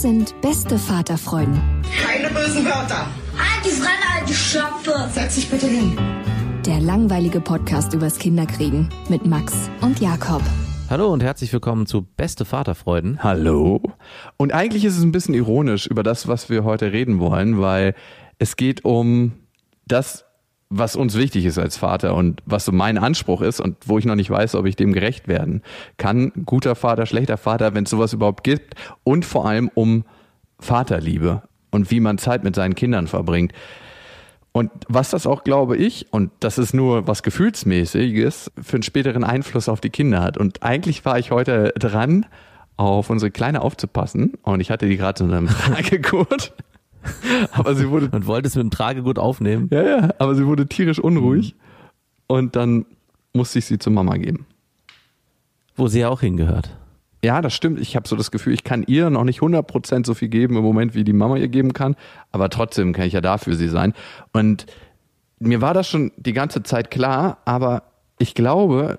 Das sind beste Vaterfreuden. Keine bösen Wörter. Halt die Fremde, alte Schöpfe. Setz dich bitte hin. Der langweilige Podcast übers Kinderkriegen mit Max und Jakob. Hallo und herzlich willkommen zu Beste Vaterfreuden. Hallo. Und eigentlich ist es ein bisschen ironisch über das, was wir heute reden wollen, weil es geht um das, was uns wichtig ist als Vater und was so mein Anspruch ist und wo ich noch nicht weiß, ob ich dem gerecht werden kann. Guter Vater, schlechter Vater, wenn es sowas überhaupt gibt. Und vor allem um Vaterliebe und wie man Zeit mit seinen Kindern verbringt. Und was das auch, glaube ich, und das ist nur was Gefühlsmäßiges, für einen späteren Einfluss auf die Kinder hat. Und eigentlich war ich heute dran, auf unsere Kleine aufzupassen. Und ich hatte die gerade in einem Tragegurt. aber sie wurde. Und wolltest mit dem Tragegurt aufnehmen? Ja, ja, aber sie wurde tierisch unruhig. Mhm. Und dann musste ich sie zur Mama geben. Wo sie ja auch hingehört. Ja, das stimmt. Ich habe so das Gefühl, ich kann ihr noch nicht 100% so viel geben im Moment, wie die Mama ihr geben kann. Aber trotzdem kann ich ja da für sie sein. Und mir war das schon die ganze Zeit klar, aber ich glaube,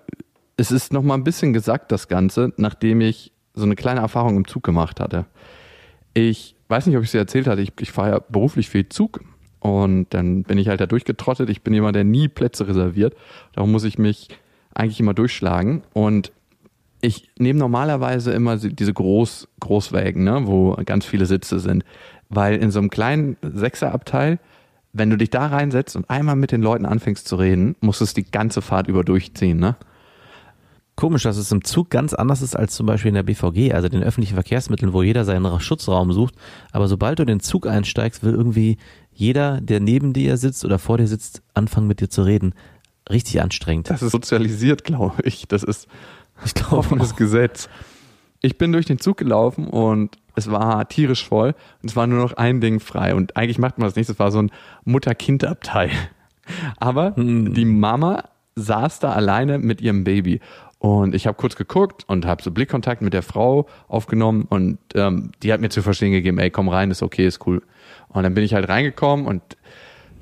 es ist noch mal ein bisschen gesagt, das Ganze, nachdem ich so eine kleine Erfahrung im Zug gemacht hatte. Ich weiß nicht, ob ich es dir erzählt hatte, ich, ich fahre ja beruflich viel Zug und dann bin ich halt da durchgetrottet. Ich bin jemand, der nie Plätze reserviert. Darum muss ich mich eigentlich immer durchschlagen. Und ich nehme normalerweise immer diese Groß, Großwägen, ne, wo ganz viele Sitze sind. Weil in so einem kleinen Sechserabteil, wenn du dich da reinsetzt und einmal mit den Leuten anfängst zu reden, musst du es die ganze Fahrt über durchziehen, ne? Komisch, dass es im Zug ganz anders ist als zum Beispiel in der BVG, also den öffentlichen Verkehrsmitteln, wo jeder seinen Schutzraum sucht. Aber sobald du in den Zug einsteigst, will irgendwie jeder, der neben dir sitzt oder vor dir sitzt, anfangen mit dir zu reden. Richtig anstrengend. Das ist sozialisiert, glaube ich. Das ist ich glaube, offenes Gesetz. Ich bin durch den Zug gelaufen und es war tierisch voll und es war nur noch ein Ding frei. Und eigentlich macht man das nicht. Es war so ein Mutter-Kind-Abteil. Aber hm. die Mama saß da alleine mit ihrem Baby. Und ich habe kurz geguckt und habe so Blickkontakt mit der Frau aufgenommen und ähm, die hat mir zu verstehen gegeben, ey, komm rein, ist okay, ist cool. Und dann bin ich halt reingekommen und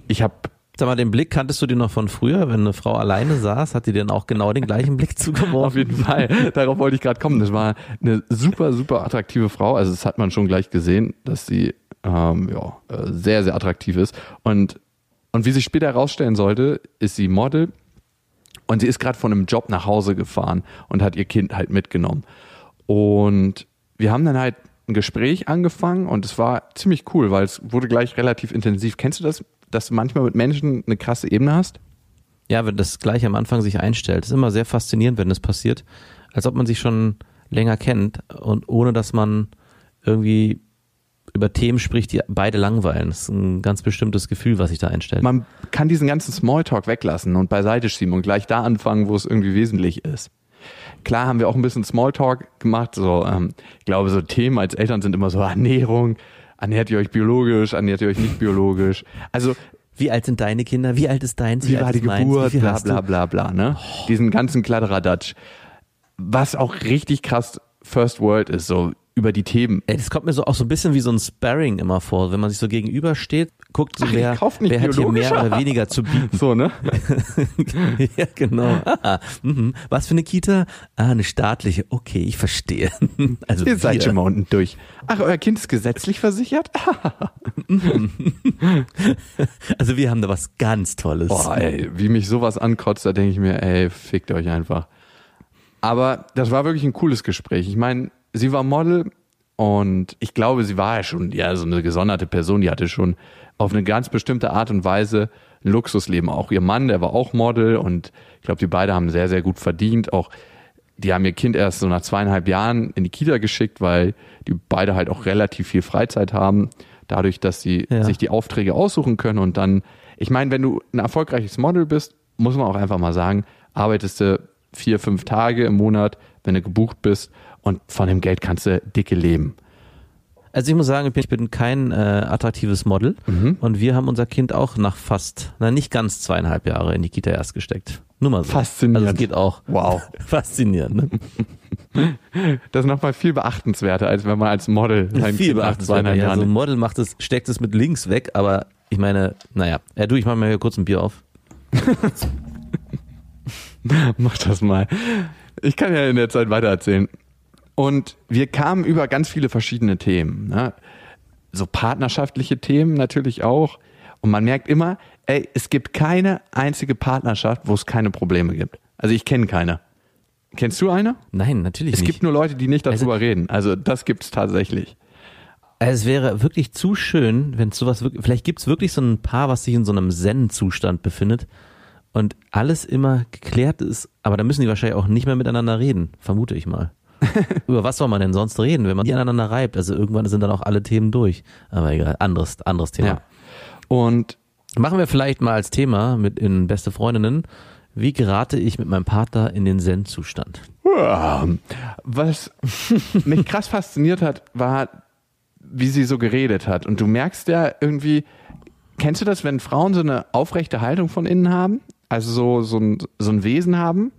ich habe Sag mal, den Blick kanntest du dir noch von früher, wenn eine Frau alleine saß, hat die denn auch genau den gleichen Blick zugeworfen? Auf jeden Fall. Darauf wollte ich gerade kommen. Das war eine super, super attraktive Frau. Also das hat man schon gleich gesehen, dass sie ähm, ja, äh, sehr, sehr attraktiv ist. Und, und wie sich später herausstellen sollte, ist sie Model und sie ist gerade von einem Job nach Hause gefahren und hat ihr Kind halt mitgenommen. Und wir haben dann halt ein Gespräch angefangen und es war ziemlich cool, weil es wurde gleich relativ intensiv. Kennst du das dass du manchmal mit Menschen eine krasse Ebene hast? Ja, wenn das gleich am Anfang sich einstellt. ist immer sehr faszinierend, wenn das passiert. Als ob man sich schon länger kennt und ohne dass man irgendwie über Themen spricht, die beide langweilen. Das ist ein ganz bestimmtes Gefühl, was sich da einstellt. Man kann diesen ganzen Smalltalk weglassen und beiseite schieben und gleich da anfangen, wo es irgendwie wesentlich ist. Klar haben wir auch ein bisschen Smalltalk gemacht. So, ähm, ich glaube, so Themen als Eltern sind immer so Ernährung, ernährt ihr euch biologisch, ernährt ihr euch nicht biologisch. Also wie alt sind deine Kinder? Wie alt ist deins? Wie, wie war die Geburt? Bla bla bla bla. Ne? Oh. Diesen ganzen Kladderadatsch. Was auch richtig krass First World ist, so über die Themen. Ey, das kommt mir so auch so ein bisschen wie so ein Sparring immer vor, wenn man sich so gegenübersteht, guckt so, Ach, wer, wer hat hier mehr oder weniger zu bieten. So, ne? ja, genau. Ah, mhm. Was für eine Kita? Ah, eine staatliche. Okay, ich verstehe. Also Ihr seid schon mal unten durch. Ach, euer Kind ist gesetzlich versichert? Also wir haben da was ganz Tolles. Boah, ey, wie mich sowas ankotzt, da denke ich mir, ey, fickt euch einfach. Aber das war wirklich ein cooles Gespräch. Ich meine, sie war Model und ich glaube, sie war ja schon ja so eine gesonderte Person, die hatte schon auf eine ganz bestimmte Art und Weise ein Luxusleben. Auch ihr Mann, der war auch Model und ich glaube, die beide haben sehr, sehr gut verdient. Auch die haben ihr Kind erst so nach zweieinhalb Jahren in die Kita geschickt, weil die beide halt auch relativ viel Freizeit haben, dadurch, dass sie Ja. sich die Aufträge aussuchen können und dann, ich meine, wenn du ein erfolgreiches Model bist, muss man auch einfach mal sagen, arbeitest du vier, fünf Tage im Monat, wenn du gebucht bist und von dem Geld kannst du dicke leben. Also ich muss sagen, ich bin, kein äh, attraktives Model Mhm. und wir haben unser Kind auch nach fast, na nicht ganz zweieinhalb Jahre in die Kita erst gesteckt. Nur mal so. Faszinierend. Also es geht auch. Wow. Faszinierend. Ne? Das ist nochmal viel beachtenswerter, als wenn man als Model sein Viel Kind nach beachtenswert. zweieinhalb Ja, so ein. Model macht es, steckt es mit links weg, aber ich meine, naja. Ja, du, ich mach mir hier kurz ein Bier auf. Mach das mal. Ich kann ja in der Zeit weitererzählen. Und wir kamen über ganz viele verschiedene Themen. Ne? So partnerschaftliche Themen natürlich auch. Und man merkt immer, ey, es gibt keine einzige Partnerschaft, wo es keine Probleme gibt. Also ich kenne keine. Kennst du eine? Nein, natürlich Es nicht. gibt nur Leute, die nicht darüber Also- reden. Also das gibt es tatsächlich. Es wäre wirklich zu schön, wenn es sowas wirklich, vielleicht gibt es wirklich so ein Paar, was sich in so einem Zen-Zustand befindet und alles immer geklärt ist, aber da müssen die wahrscheinlich auch nicht mehr miteinander reden, vermute ich mal. Über was soll man denn sonst reden, wenn man die aneinander reibt? Also irgendwann sind dann auch alle Themen durch. Aber egal, anderes, anderes Thema. Ja. Und Machen wir vielleicht mal als Thema mit in Beste Freundinnen, wie gerate ich mit meinem Partner in den Zen-Zustand? Was mich krass fasziniert hat, war, wie sie so geredet hat. Und du merkst ja irgendwie, kennst du das, wenn Frauen so eine aufrechte Haltung von innen haben? Also so, so, ein, so ein Wesen haben?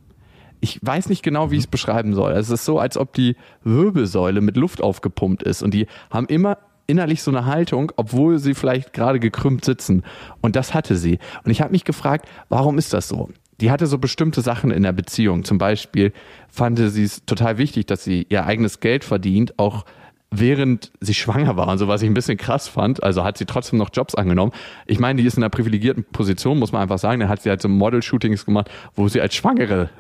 Ich weiß nicht genau, wie ich es beschreiben soll. Es ist so, als ob die Wirbelsäule mit Luft aufgepumpt ist. Und die haben immer innerlich so eine Haltung, obwohl sie vielleicht gerade gekrümmt sitzen. Und das hatte sie. Und ich habe mich gefragt, warum ist das so? Die hatte so bestimmte Sachen in der Beziehung. Zum Beispiel fand sie es total wichtig, dass sie ihr eigenes Geld verdient, auch während sie schwanger war und so, was ich ein bisschen krass fand. Also hat sie trotzdem noch Jobs angenommen. Ich meine, die ist in einer privilegierten Position, muss man einfach sagen. Da hat sie halt so Model-Shootings gemacht, wo sie als Schwangere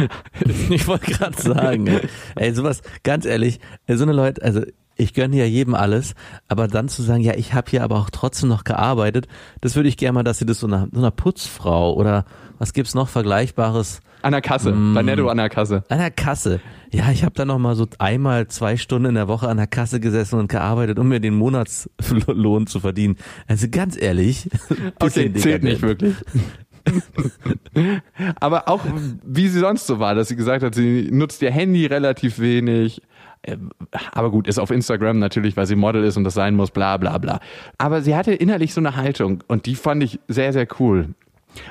Ich wollte gerade sagen, ey, ey, sowas, ganz ehrlich, so eine Leute, also ich gönne ja jedem alles, aber dann zu sagen, ja, ich habe hier aber auch trotzdem noch gearbeitet, das würde ich gerne mal, dass sie das so einer, so einer Putzfrau oder was gibt's noch Vergleichbares an der Kasse, bei Netto an der Kasse. an der Kasse. Ja, ich habe da noch mal so einmal zwei Stunden in der Woche an der Kasse gesessen und gearbeitet, um mir den Monatslohn zu verdienen. Also ganz ehrlich, Okay, zählt nicht wirklich. Aber auch wie sie sonst so war, dass sie gesagt hat, sie nutzt ihr Handy relativ wenig. Ähm, Aber gut, ist auf Instagram natürlich, weil sie Model ist und das sein muss, bla bla bla. Aber sie hatte innerlich so eine Haltung und die fand ich sehr, sehr cool.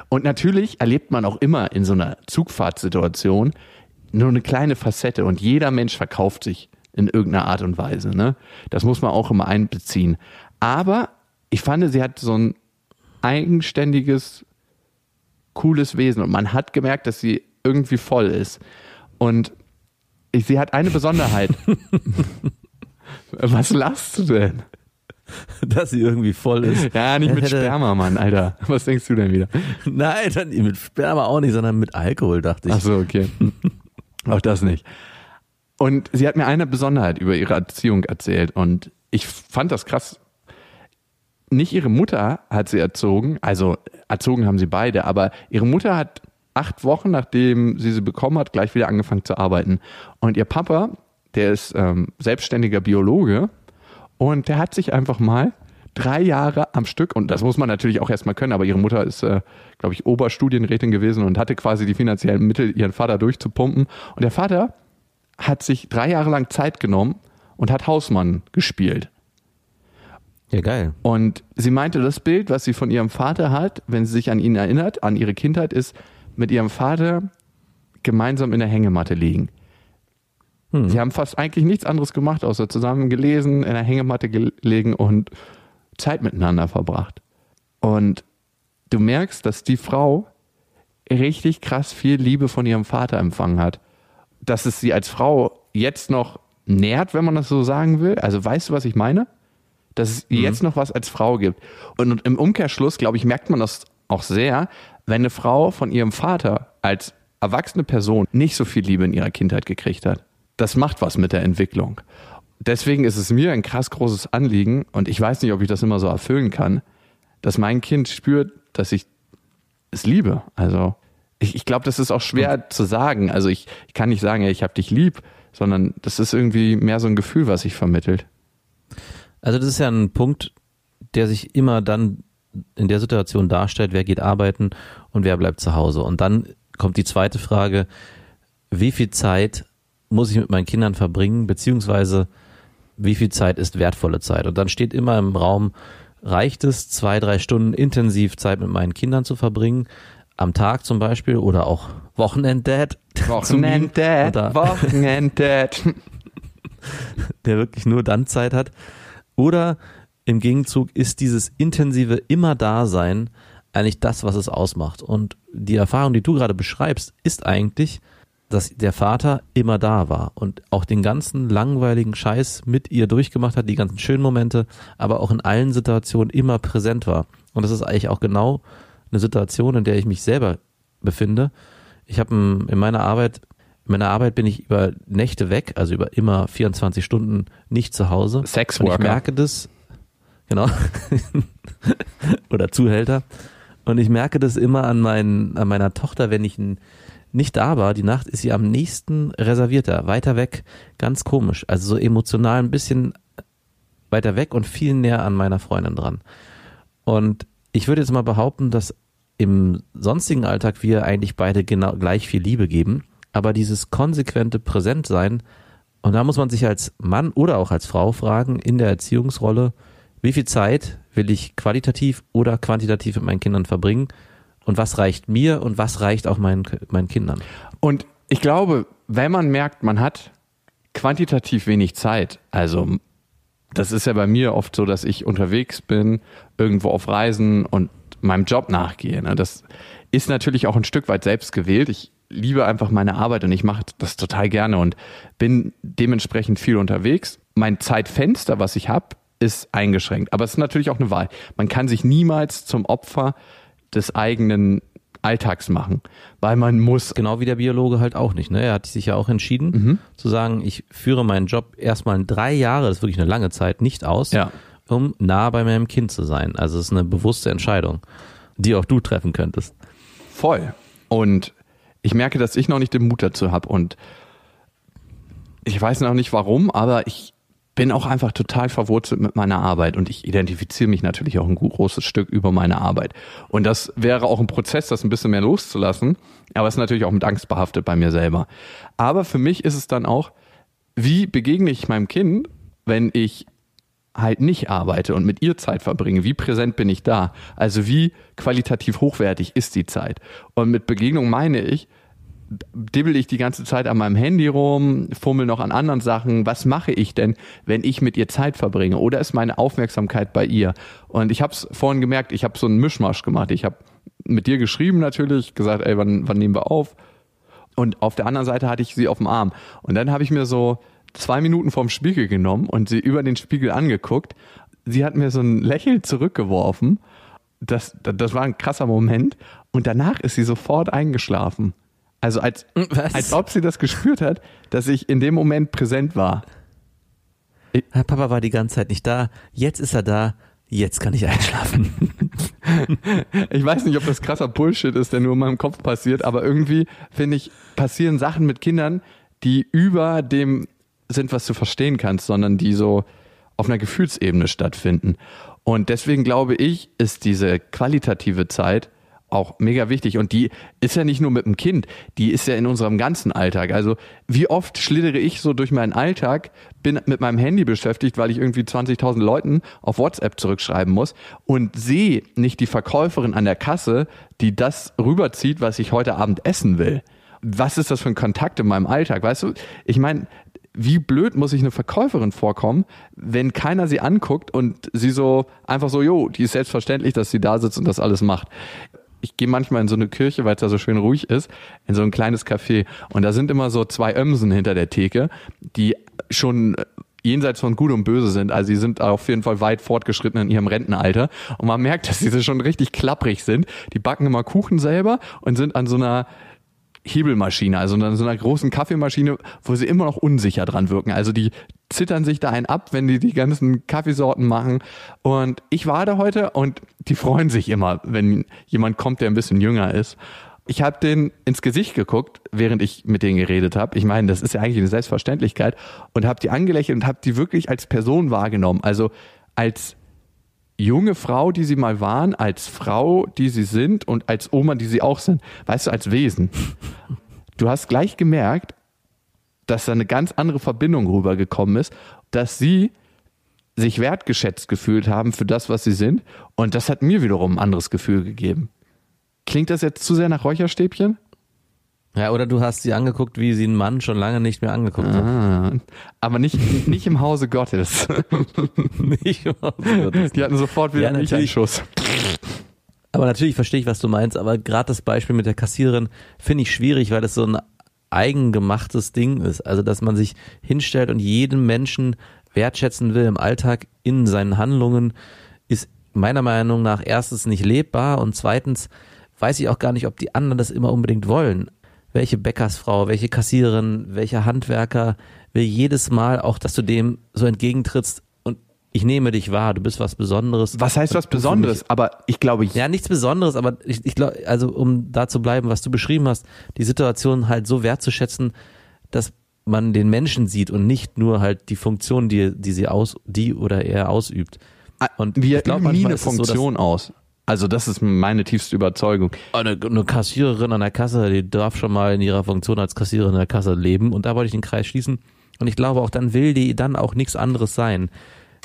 Und natürlich erlebt man auch immer in so einer Zugfahrtssituation nur eine kleine Facette und jeder Mensch verkauft sich in irgendeiner Art und Weise. Ne? Das muss man auch immer einbeziehen. Aber ich fand, sie hat so ein eigenständiges, cooles Wesen und man hat gemerkt, dass sie irgendwie voll ist. Und ich, sie hat eine Besonderheit. Was lachst du denn? dass sie irgendwie voll ist. Ja, nicht mit Sperma, Mann, Alter. Was denkst du denn wieder? Nein, dann mit Sperma auch nicht, sondern mit Alkohol, dachte ich. Ach so, okay. Auch das nicht. Und sie hat mir eine Besonderheit über ihre Erziehung erzählt und ich fand das krass. Nicht ihre Mutter hat sie erzogen, also erzogen haben sie beide, aber ihre Mutter hat acht Wochen, nachdem sie sie bekommen hat, gleich wieder angefangen zu arbeiten. Und ihr Papa, der ist ähm, selbstständiger Biologe und der hat sich einfach mal drei Jahre am Stück, und das muss man natürlich auch erstmal können, aber ihre Mutter ist, äh, glaube ich, Oberstudienrätin gewesen und hatte quasi die finanziellen Mittel, ihren Vater durchzupumpen. Und der Vater hat sich drei Jahre lang Zeit genommen und hat Hausmann gespielt. Ja, geil. Und sie meinte, das Bild, was sie von ihrem Vater hat, wenn sie sich an ihn erinnert, an ihre Kindheit, ist mit ihrem Vater gemeinsam in der Hängematte liegen. Sie haben fast eigentlich nichts anderes gemacht, außer zusammen gelesen, in der Hängematte gelegen und Zeit miteinander verbracht. Und du merkst, dass die Frau richtig krass viel Liebe von ihrem Vater empfangen hat. Dass es sie als Frau jetzt noch nährt, wenn man das so sagen will. Also weißt du, was ich meine? Dass es jetzt noch was als Frau gibt. Und im Umkehrschluss, glaube ich, merkt man das auch sehr, wenn eine Frau von ihrem Vater als erwachsene Person nicht so viel Liebe in ihrer Kindheit gekriegt hat. Das macht was mit der Entwicklung. Deswegen ist es mir ein krass großes Anliegen und ich weiß nicht, ob ich das immer so erfüllen kann, dass mein Kind spürt, dass ich es liebe. Also ich, ich glaube, das ist auch schwer zu sagen. Also ich, ich kann nicht sagen, ich habe dich lieb, sondern das ist irgendwie mehr so ein Gefühl, was sich vermittelt. Also das ist ja ein Punkt, der sich immer dann in der Situation darstellt, wer geht arbeiten und wer bleibt zu Hause. Und dann kommt die zweite Frage, wie viel Zeit muss ich mit meinen Kindern verbringen, beziehungsweise wie viel Zeit ist wertvolle Zeit? Und dann steht immer im Raum, reicht es, zwei, drei Stunden intensiv Zeit mit meinen Kindern zu verbringen, am Tag zum Beispiel oder auch Wochenenddad, Wochenenddad, Wochenenddad. der wirklich nur dann Zeit hat. Oder im Gegenzug ist dieses intensive immer Dasein eigentlich das, was es ausmacht. Und die Erfahrung, die du gerade beschreibst, ist eigentlich, dass der Vater immer da war und auch den ganzen langweiligen Scheiß mit ihr durchgemacht hat, die ganzen schönen Momente, aber auch in allen Situationen immer präsent war. Und das ist eigentlich auch genau eine Situation, in der ich mich selber befinde. Ich habe in meiner Arbeit, in meiner Arbeit bin ich über Nächte weg, also über immer 24 Stunden nicht zu Hause. Und ich Sexworker. merke das, genau, oder Zuhälter. Und ich merke das immer an, meinen, an meiner Tochter, wenn ich n- nicht da war. Die Nacht ist sie am nächsten reservierter, weiter weg, ganz komisch. Also so emotional ein bisschen weiter weg und viel näher an meiner Freundin dran. Und ich würde jetzt mal behaupten, dass im sonstigen Alltag wir eigentlich beide genau gleich viel Liebe geben, aber dieses konsequente Präsentsein, und da muss man sich als Mann oder auch als Frau fragen, in der Erziehungsrolle, wie viel Zeit will ich qualitativ oder quantitativ mit meinen Kindern verbringen und was reicht mir und was reicht auch meinen, meinen Kindern. Und ich glaube, wenn man merkt, man hat quantitativ wenig Zeit, also das ist ja bei mir oft so, dass ich unterwegs bin, irgendwo auf Reisen und meinem Job nachgehe. Ne? Das ist natürlich auch ein Stück weit selbst gewählt. Ich liebe einfach meine Arbeit und ich mache das total gerne und bin dementsprechend viel unterwegs. Mein Zeitfenster, was ich habe, ist eingeschränkt. Aber es ist natürlich auch eine Wahl. Man kann sich niemals zum Opfer des eigenen Alltags machen, weil man muss Genau wie der Biologe halt auch nicht. Ne? Er hat sich ja auch entschieden Mhm. zu sagen, ich führe meinen Job erstmal in drei Jahre, das ist wirklich eine lange Zeit, nicht aus, Ja. um nah bei meinem Kind zu sein. Also es ist eine bewusste Entscheidung, die auch du treffen könntest. Voll. Und ich merke, dass ich noch nicht den Mut dazu habe. Und ich weiß noch nicht warum, aber ich bin auch einfach total verwurzelt mit meiner Arbeit und ich identifiziere mich natürlich auch ein großes Stück über meine Arbeit. Und das wäre auch ein Prozess, das ein bisschen mehr loszulassen, aber es ist natürlich auch mit Angst behaftet bei mir selber. Aber für mich ist es dann auch, wie begegne ich meinem Kind, wenn ich halt nicht arbeite und mit ihr Zeit verbringe, wie präsent bin ich da? Also wie qualitativ hochwertig ist die Zeit? Und mit Begegnung meine ich, dibbel ich die ganze Zeit an meinem Handy rum, fummel noch an anderen Sachen. Was mache ich denn, wenn ich mit ihr Zeit verbringe? Oder ist meine Aufmerksamkeit bei ihr? Und ich habe es vorhin gemerkt, ich habe so einen Mischmasch gemacht. Ich habe mit dir geschrieben natürlich, gesagt, ey, wann, wann nehmen wir auf? Und auf der anderen Seite hatte ich sie auf dem Arm. Und dann habe ich mir so zwei Minuten vorm Spiegel genommen und sie über den Spiegel angeguckt. Sie hat mir so ein Lächeln zurückgeworfen. Das, das, das war ein krasser Moment. Und danach ist sie sofort eingeschlafen. Also als, Was? als ob sie das gespürt hat, dass ich in dem Moment präsent war. Herr Papa war die ganze Zeit nicht da, jetzt ist er da, jetzt kann ich einschlafen. Ich weiß nicht, ob das krasser Bullshit ist, der nur in meinem Kopf passiert, aber irgendwie finde ich, passieren Sachen mit Kindern, die über dem sind, was du verstehen kannst, sondern die so auf einer Gefühlsebene stattfinden. Und deswegen glaube ich, ist diese qualitative Zeit auch mega wichtig. Und die ist ja nicht nur mit dem Kind, die ist ja in unserem ganzen Alltag. Also wie oft schlittere ich so durch meinen Alltag, bin mit meinem Handy beschäftigt, weil ich irgendwie 20.000 Leuten auf WhatsApp zurückschreiben muss und sehe nicht die Verkäuferin an der Kasse, die das rüberzieht, was ich heute Abend essen will. Was ist das für ein Kontakt in meinem Alltag? Weißt du, ich meine, wie blöd muss sich eine Verkäuferin vorkommen, wenn keiner sie anguckt und sie so einfach so, jo, die ist selbstverständlich, dass sie da sitzt und das alles macht. Ich gehe manchmal in so eine Kirche, weil es da so schön ruhig ist, in so ein kleines Café und da sind immer so zwei Ömsen hinter der Theke, die schon jenseits von Gut und Böse sind. Also sie sind auf jeden Fall weit fortgeschritten in ihrem Rentenalter. Und man merkt, dass sie schon richtig klapprig sind. Die backen immer Kuchen selber und sind an so einer Hebelmaschine, also an so einer großen Kaffeemaschine, wo sie immer noch unsicher dran wirken. Also die zittern sich da einen ab, wenn die die ganzen Kaffeesorten machen. Und ich war da heute und die freuen sich immer, wenn jemand kommt, der ein bisschen jünger ist. Ich habe den ins Gesicht geguckt, während ich mit denen geredet habe. Ich meine, das ist ja eigentlich eine Selbstverständlichkeit und habe die angelächelt und habe die wirklich als Person wahrgenommen. Also als junge Frau, die sie mal waren, als Frau, die sie sind und als Oma, die sie auch sind. Weißt du, als Wesen. Du hast gleich gemerkt, dass da eine ganz andere Verbindung rübergekommen ist, dass sie sich wertgeschätzt gefühlt haben für das, was sie sind. Und das hat mir wiederum ein anderes Gefühl gegeben. Klingt das jetzt zu sehr nach Räucherstäbchen? Ja, oder du hast sie angeguckt, wie sie einen Mann schon lange nicht mehr angeguckt hat. Ah, aber nicht, nicht im Hause Gottes. Nicht im Hause Gottes. Die hatten sofort wieder Ja, einen. Einschuss. Aber natürlich verstehe ich, was du meinst, aber gerade das Beispiel mit der Kassiererin finde ich schwierig, weil das so ein eigengemachtes Ding ist. Also, dass man sich hinstellt und jeden Menschen wertschätzen will im Alltag in seinen Handlungen, ist meiner Meinung nach erstens nicht lebbar und zweitens weiß ich auch gar nicht, ob die anderen das immer unbedingt wollen. Welche Bäckersfrau, welche Kassiererin, welcher Handwerker will jedes Mal auch, dass du dem so entgegentrittst ich nehme dich wahr, du bist was Besonderes. Was heißt was Besonderes? Aber ich glaube, ja, nichts Besonderes, aber ich, ich glaube, also um da zu bleiben, was du beschrieben hast, die Situation halt so wertzuschätzen, dass man den Menschen sieht und nicht nur halt die Funktion, die, die sie aus, die oder er ausübt. Und wir ich glaub, nie eine es so, Funktion aus. Also das ist meine tiefste Überzeugung. Eine, eine Kassiererin an der Kasse, die darf schon mal in ihrer Funktion als Kassiererin an der Kasse leben. Und da wollte ich den Kreis schließen. Und ich glaube auch, dann will die dann auch nichts anderes sein.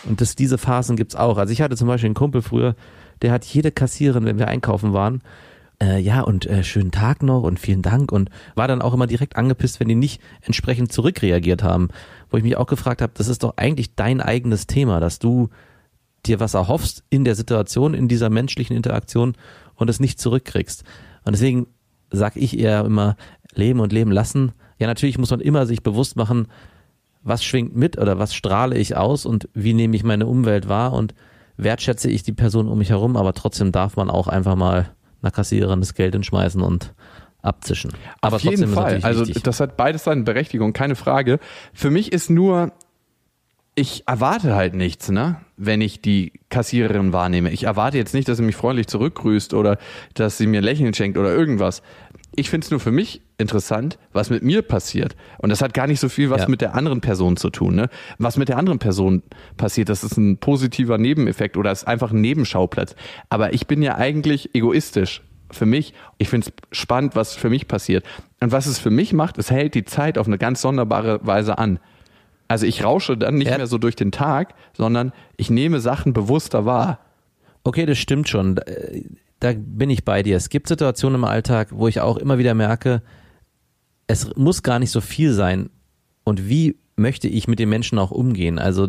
Und das, diese Phasen gibt's auch. Also ich hatte zum Beispiel einen Kumpel früher, der hat jede Kassiererin, wenn wir einkaufen waren, äh, ja und äh, schönen Tag noch und vielen Dank und war dann auch immer direkt angepisst, wenn die nicht entsprechend zurückreagiert haben. Wo ich mich auch gefragt habe, das ist doch eigentlich dein eigenes Thema, dass du dir was erhoffst in der Situation, in dieser menschlichen Interaktion und es nicht zurückkriegst. Und deswegen sage ich eher immer, leben und leben lassen. Ja, natürlich muss man immer sich bewusst machen, was schwingt mit oder was strahle ich aus und wie nehme ich meine Umwelt wahr und wertschätze ich die Person um mich herum, aber trotzdem darf man auch einfach mal einer Kassiererin das Geld hinschmeißen und abzischen. Aber Auf jeden Fall. Also wichtig. das hat beides seine Berechtigung, keine Frage. Für mich ist nur, ich erwarte halt nichts, ne? Wenn ich die Kassiererin wahrnehme. Ich erwarte jetzt nicht, dass sie mich freundlich zurückgrüßt oder dass sie mir Lächeln schenkt oder irgendwas. Ich finde es nur für mich interessant, was mit mir passiert. Und das hat gar nicht so viel was Ja. mit der anderen Person zu tun. Ne? Was mit der anderen Person passiert, das ist ein positiver Nebeneffekt oder ist einfach ein Nebenschauplatz. Aber ich bin ja eigentlich egoistisch für mich. Ich finde es spannend, was für mich passiert. Und was es für mich macht, es hält die Zeit auf eine ganz sonderbare Weise an. Also ich rausche dann nicht Ja. mehr so durch den Tag, sondern ich nehme Sachen bewusster wahr. Okay, das stimmt schon. Da- Da bin ich bei dir. Es gibt Situationen im Alltag, wo ich auch immer wieder merke, es muss gar nicht so viel sein. Und wie möchte ich mit den Menschen auch umgehen? Also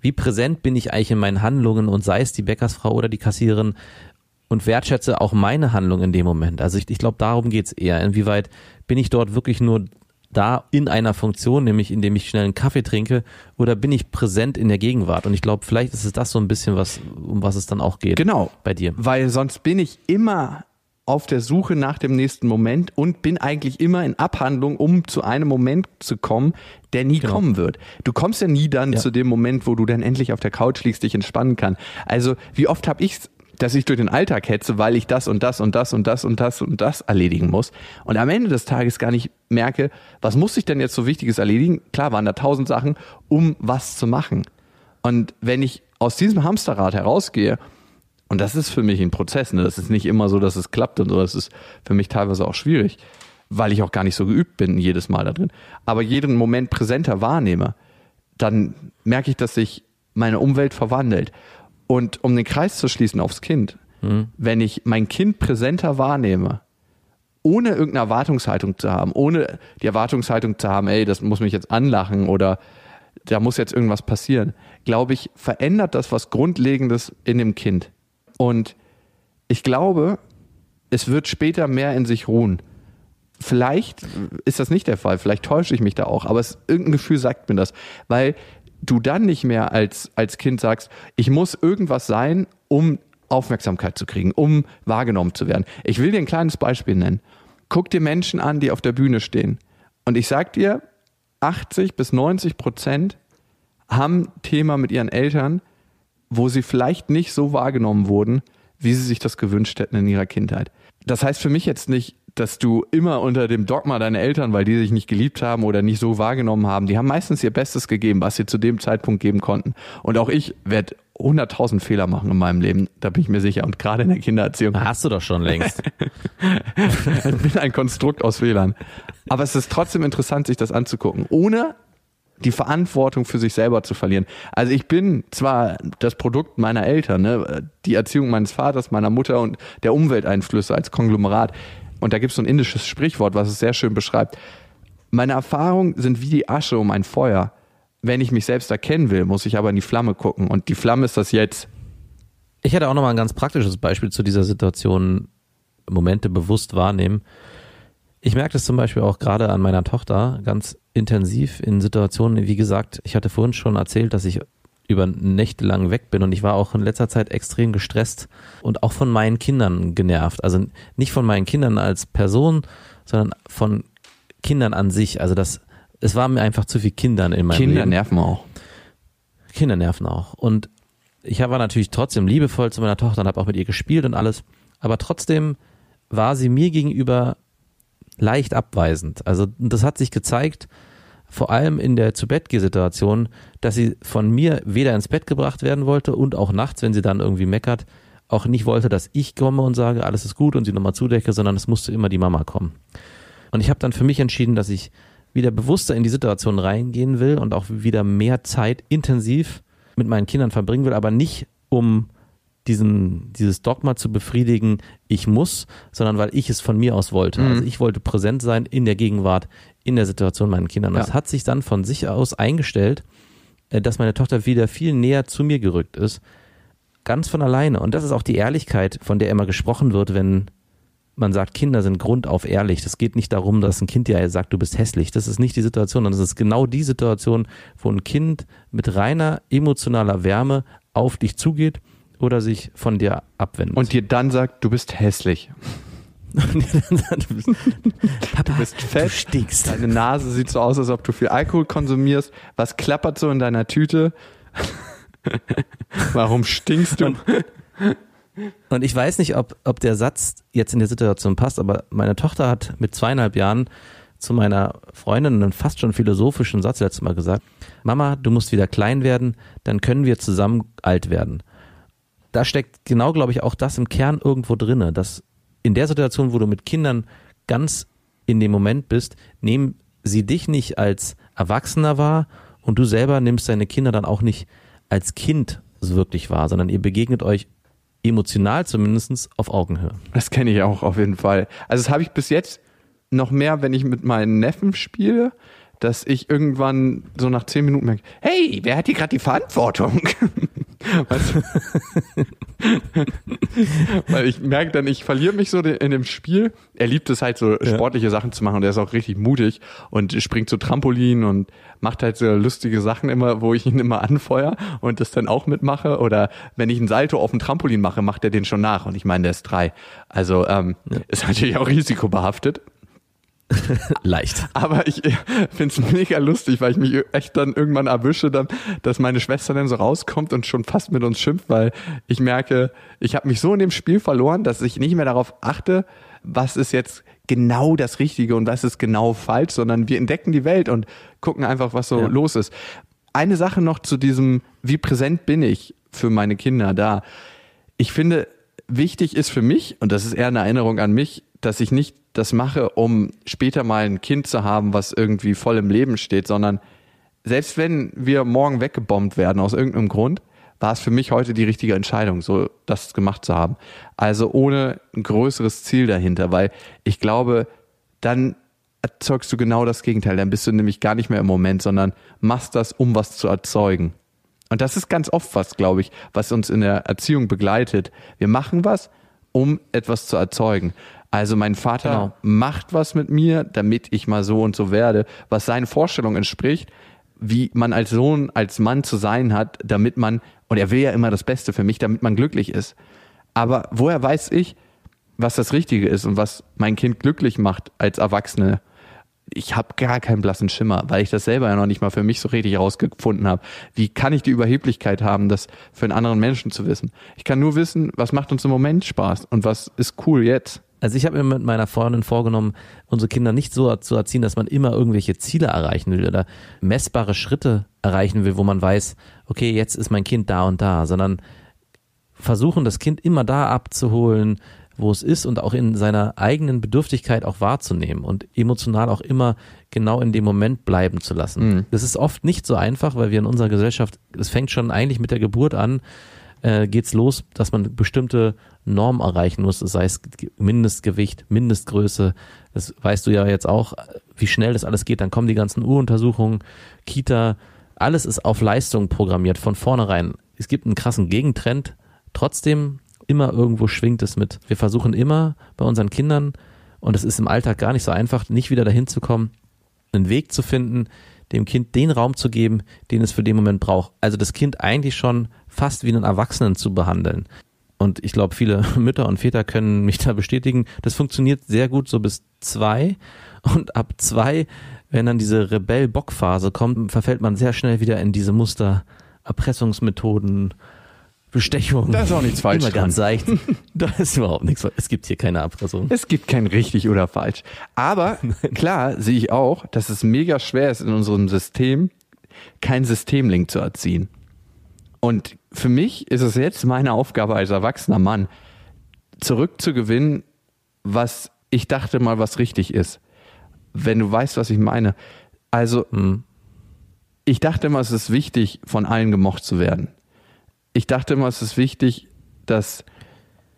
wie präsent bin ich eigentlich in meinen Handlungen und sei es die Bäckersfrau oder die Kassiererin und wertschätze auch meine Handlung in dem Moment. Also ich, ich glaube, darum geht's eher. Inwieweit bin ich dort wirklich nur da in einer Funktion, nämlich indem ich schnell einen Kaffee trinke, oder bin ich präsent in der Gegenwart? Und ich glaube, vielleicht ist es das so ein bisschen, was, um was es dann auch geht. Genau. Bei dir. Weil sonst bin ich immer auf der Suche nach dem nächsten Moment und bin eigentlich immer in Abhandlung, um zu einem Moment zu kommen, der nie Genau. kommen wird. Du kommst ja nie dann Ja. zu dem Moment, wo du dann endlich auf der Couch liegst, dich entspannen kann. Also wie oft habe ich's, dass ich durch den Alltag hetze, weil ich das und das und das und das und das und das erledigen muss und am Ende des Tages gar nicht merke, was muss ich denn jetzt so Wichtiges erledigen? Klar waren da tausend Sachen, um was zu machen. Und wenn ich aus diesem Hamsterrad herausgehe und das ist für mich ein Prozess. Ne? Das ist nicht immer so, dass es klappt und so. Das ist für mich teilweise auch schwierig, weil ich auch gar nicht so geübt bin jedes Mal da drin. Aber jeden Moment präsenter wahrnehme, dann merke ich, dass sich meine Umwelt verwandelt. Und um den Kreis zu schließen aufs Kind, wenn ich mein Kind präsenter wahrnehme ohne irgendeine Erwartungshaltung zu haben, ohne die Erwartungshaltung zu haben, ey, das muss mich jetzt anlachen oder da muss jetzt irgendwas passieren, glaube ich, verändert das was Grundlegendes in dem Kind. Und ich glaube, es wird später mehr in sich ruhen. Vielleicht ist das nicht der Fall, vielleicht täusche ich mich da auch, aber es, irgendein Gefühl sagt mir das, weil du dann nicht mehr als, als Kind sagst, ich muss irgendwas sein, um Aufmerksamkeit zu kriegen, um wahrgenommen zu werden. Ich will dir ein kleines Beispiel nennen. Guck dir Menschen an, die auf der Bühne stehen. Und ich sag dir, 80 bis 90 Prozent haben Thema mit ihren Eltern, wo sie vielleicht nicht so wahrgenommen wurden, wie sie sich das gewünscht hätten in ihrer Kindheit. Das heißt für mich jetzt nicht, dass du immer unter dem Dogma deiner Eltern, weil die sich nicht geliebt haben oder nicht so wahrgenommen haben, die haben meistens ihr Bestes gegeben, was sie zu dem Zeitpunkt geben konnten. Und auch ich werde 100.000 Fehler machen in meinem Leben, da bin ich mir sicher. Und gerade in der Kindererziehung. Hast du doch schon längst. ich bin ein Konstrukt aus Fehlern. Aber es ist trotzdem interessant, sich das anzugucken, ohne die Verantwortung für sich selber zu verlieren. Also ich bin zwar das Produkt meiner Eltern, ne? die Erziehung meines Vaters, meiner Mutter und der Umwelteinflüsse als Konglomerat. Und da gibt es so ein indisches Sprichwort, was es sehr schön beschreibt. Meine Erfahrungen sind wie die Asche um ein Feuer. Wenn ich mich selbst erkennen will, muss ich aber in die Flamme gucken. Und die Flamme ist das jetzt. Ich hätte auch nochmal ein ganz praktisches Beispiel zu dieser Situation, Momente bewusst wahrnehmen. Ich merke das zum Beispiel auch gerade an meiner Tochter ganz intensiv in Situationen, wie gesagt, ich hatte vorhin schon erzählt, dass ich über Nächte lang weg bin und ich war auch in letzter Zeit extrem gestresst und auch von meinen Kindern genervt. Also nicht von meinen Kindern als Person, sondern von Kindern an sich. Also das, es war mir einfach zu viel Kindern in meinem Kinder Leben. nerven auch. Kinder nerven auch. Und ich war natürlich trotzdem liebevoll zu meiner Tochter und habe auch mit ihr gespielt und alles. Aber trotzdem war sie mir gegenüber leicht abweisend. Also das hat sich gezeigt, vor allem in der Zu-Bett-Geh-Situation, dass sie von mir weder ins Bett gebracht werden wollte und auch nachts, wenn sie dann irgendwie meckert, auch nicht wollte, dass ich komme und sage, alles ist gut und sie nochmal zudecke, sondern es musste immer die Mama kommen. Und ich habe dann für mich entschieden, dass ich wieder bewusster in die Situation reingehen will und auch wieder mehr Zeit intensiv mit meinen Kindern verbringen will, aber nicht um diesen, dieses Dogma zu befriedigen, ich muss, sondern weil ich es von mir aus wollte. Mhm. Also ich wollte präsent sein in der Gegenwart, in der Situation meinen Kindern. Und Ja. Das hat sich dann von sich aus eingestellt, äh, dass meine Tochter wieder viel näher zu mir gerückt ist. Ganz von alleine. Und das ist auch die Ehrlichkeit, von der immer gesprochen wird, wenn man sagt, Kinder sind grundauf ehrlich. Das geht nicht darum, dass ein Kind dir sagt, du bist hässlich. Das ist nicht die Situation, sondern das ist genau die Situation, wo ein Kind mit reiner emotionaler Wärme auf dich zugeht oder sich von dir abwendet. Und dir dann sagt, du bist hässlich. Du bist, Papa, Du bist fett. du stinkst. Deine Nase sieht so aus, als ob du viel Alkohol konsumierst. Was klappert so in deiner Tüte? Warum stinkst du? Und ich weiß nicht, ob, ob der Satz jetzt in der Situation passt, aber meine Tochter hat mit zweieinhalb Jahren zu meiner Freundin einen fast schon philosophischen Satz letztes Mal gesagt. Mama, du musst wieder klein werden, dann können wir zusammen alt werden. Da steckt genau, glaube ich, auch das im Kern irgendwo drinne, dass in der Situation, wo du mit Kindern ganz in dem Moment bist, nehmen sie dich nicht als Erwachsener wahr und du selber nimmst deine Kinder dann auch nicht als Kind so wirklich wahr, sondern ihr begegnet euch emotional zumindest auf Augenhöhe. Das kenne ich auch auf jeden Fall. Also das habe ich bis jetzt noch mehr, wenn ich mit meinen Neffen spiele, dass ich irgendwann so nach zehn Minuten merke, hey, wer hat hier gerade die Verantwortung? weißt du? Weil ich merke dann, ich verliere mich so in dem Spiel. Er liebt es halt so sportliche Sachen zu machen und er ist auch richtig mutig und springt so Trampolin und macht halt so lustige Sachen immer, wo ich ihn immer anfeuer und das dann auch mitmache. Oder wenn ich einen Salto auf dem Trampolin mache, macht er den schon nach und ich meine, der ist drei. Also ähm, ist natürlich auch risikobehaftet. Leicht. Aber ich finde es mega lustig, weil ich mich echt dann irgendwann erwische, dann, dass meine Schwester dann so rauskommt und schon fast mit uns schimpft, weil ich merke, ich habe mich so in dem Spiel verloren, dass ich nicht mehr darauf achte, was ist jetzt genau das Richtige und was ist genau falsch, sondern wir entdecken die Welt und gucken einfach, was so Ja. los ist. Eine Sache noch zu diesem, wie präsent bin ich für meine Kinder da. Ich finde, wichtig ist für mich, und das ist eher eine Erinnerung an mich, dass ich nicht das mache, um später mal ein Kind zu haben, was irgendwie voll im Leben steht, sondern selbst wenn wir morgen weggebombt werden aus irgendeinem Grund, war es für mich heute die richtige Entscheidung, so das gemacht zu haben. Also ohne ein größeres Ziel dahinter, weil ich glaube, dann erzeugst du genau das Gegenteil. Dann bist du nämlich gar nicht mehr im Moment, sondern machst das, um was zu erzeugen. Und das ist ganz oft was, glaube ich, was uns in der Erziehung begleitet. Wir machen was, um etwas zu erzeugen. Also mein Vater Genau. macht was mit mir, damit ich mal so und so werde, was seinen Vorstellungen entspricht, wie man als Sohn, als Mann zu sein hat, damit man, und er will ja immer das Beste für mich, damit man glücklich ist. Aber woher weiß ich, was das Richtige ist und was mein Kind glücklich macht als Erwachsene? Ich habe gar keinen blassen Schimmer, weil ich das selber ja noch nicht mal für mich so richtig herausgefunden habe. Wie kann ich die Überheblichkeit haben, das für einen anderen Menschen zu wissen? Ich kann nur wissen, was macht uns im Moment Spaß und was ist cool jetzt. Also ich habe mir mit meiner Freundin vorgenommen, unsere Kinder nicht so zu erziehen, dass man immer irgendwelche Ziele erreichen will oder messbare Schritte erreichen will, wo man weiß, okay, jetzt ist mein Kind da und da, sondern versuchen, das Kind immer da abzuholen, wo es ist und auch in seiner eigenen Bedürftigkeit auch wahrzunehmen und emotional auch immer genau in dem Moment bleiben zu lassen. Das ist oft nicht so einfach, weil wir in unserer Gesellschaft, es fängt schon eigentlich mit der Geburt an, äh, geht's los, dass man bestimmte Normen erreichen muss, sei es Mindestgewicht, Mindestgröße. Das weißt du ja jetzt auch, wie schnell das alles geht. Dann kommen die ganzen Uruntersuchungen, Kita, alles ist auf Leistung programmiert von vornherein. Es gibt einen krassen Gegentrend. Trotzdem immer irgendwo schwingt es mit. Wir versuchen immer bei unseren Kindern, und es ist im Alltag gar nicht so einfach, nicht wieder dahin zu kommen, einen Weg zu finden, dem Kind den Raum zu geben, den es für den Moment braucht. Also das Kind eigentlich schon fast wie einen Erwachsenen zu behandeln. Und ich glaube, viele Mütter und Väter können mich da bestätigen. Das funktioniert sehr gut so bis zwei. Und ab zwei, wenn dann diese Rebell-Bock-Phase kommt, verfällt man sehr schnell wieder in diese Muster, Erpressungsmethoden, Bestechung. Da ist auch nichts falsch Immer dran. ganz seicht. da ist überhaupt nichts falsch. Es gibt hier keine Erpressung. Es gibt kein richtig oder falsch. Aber klar sehe ich auch, dass es mega schwer ist in unserem System, kein Systemlink zu erziehen. Und für mich ist es jetzt meine Aufgabe als erwachsener Mann, zurückzugewinnen, was ich dachte mal, was richtig ist. Wenn du weißt, was ich meine. Also, ich dachte immer, es ist wichtig, von allen gemocht zu werden. Ich dachte immer, es ist wichtig, dass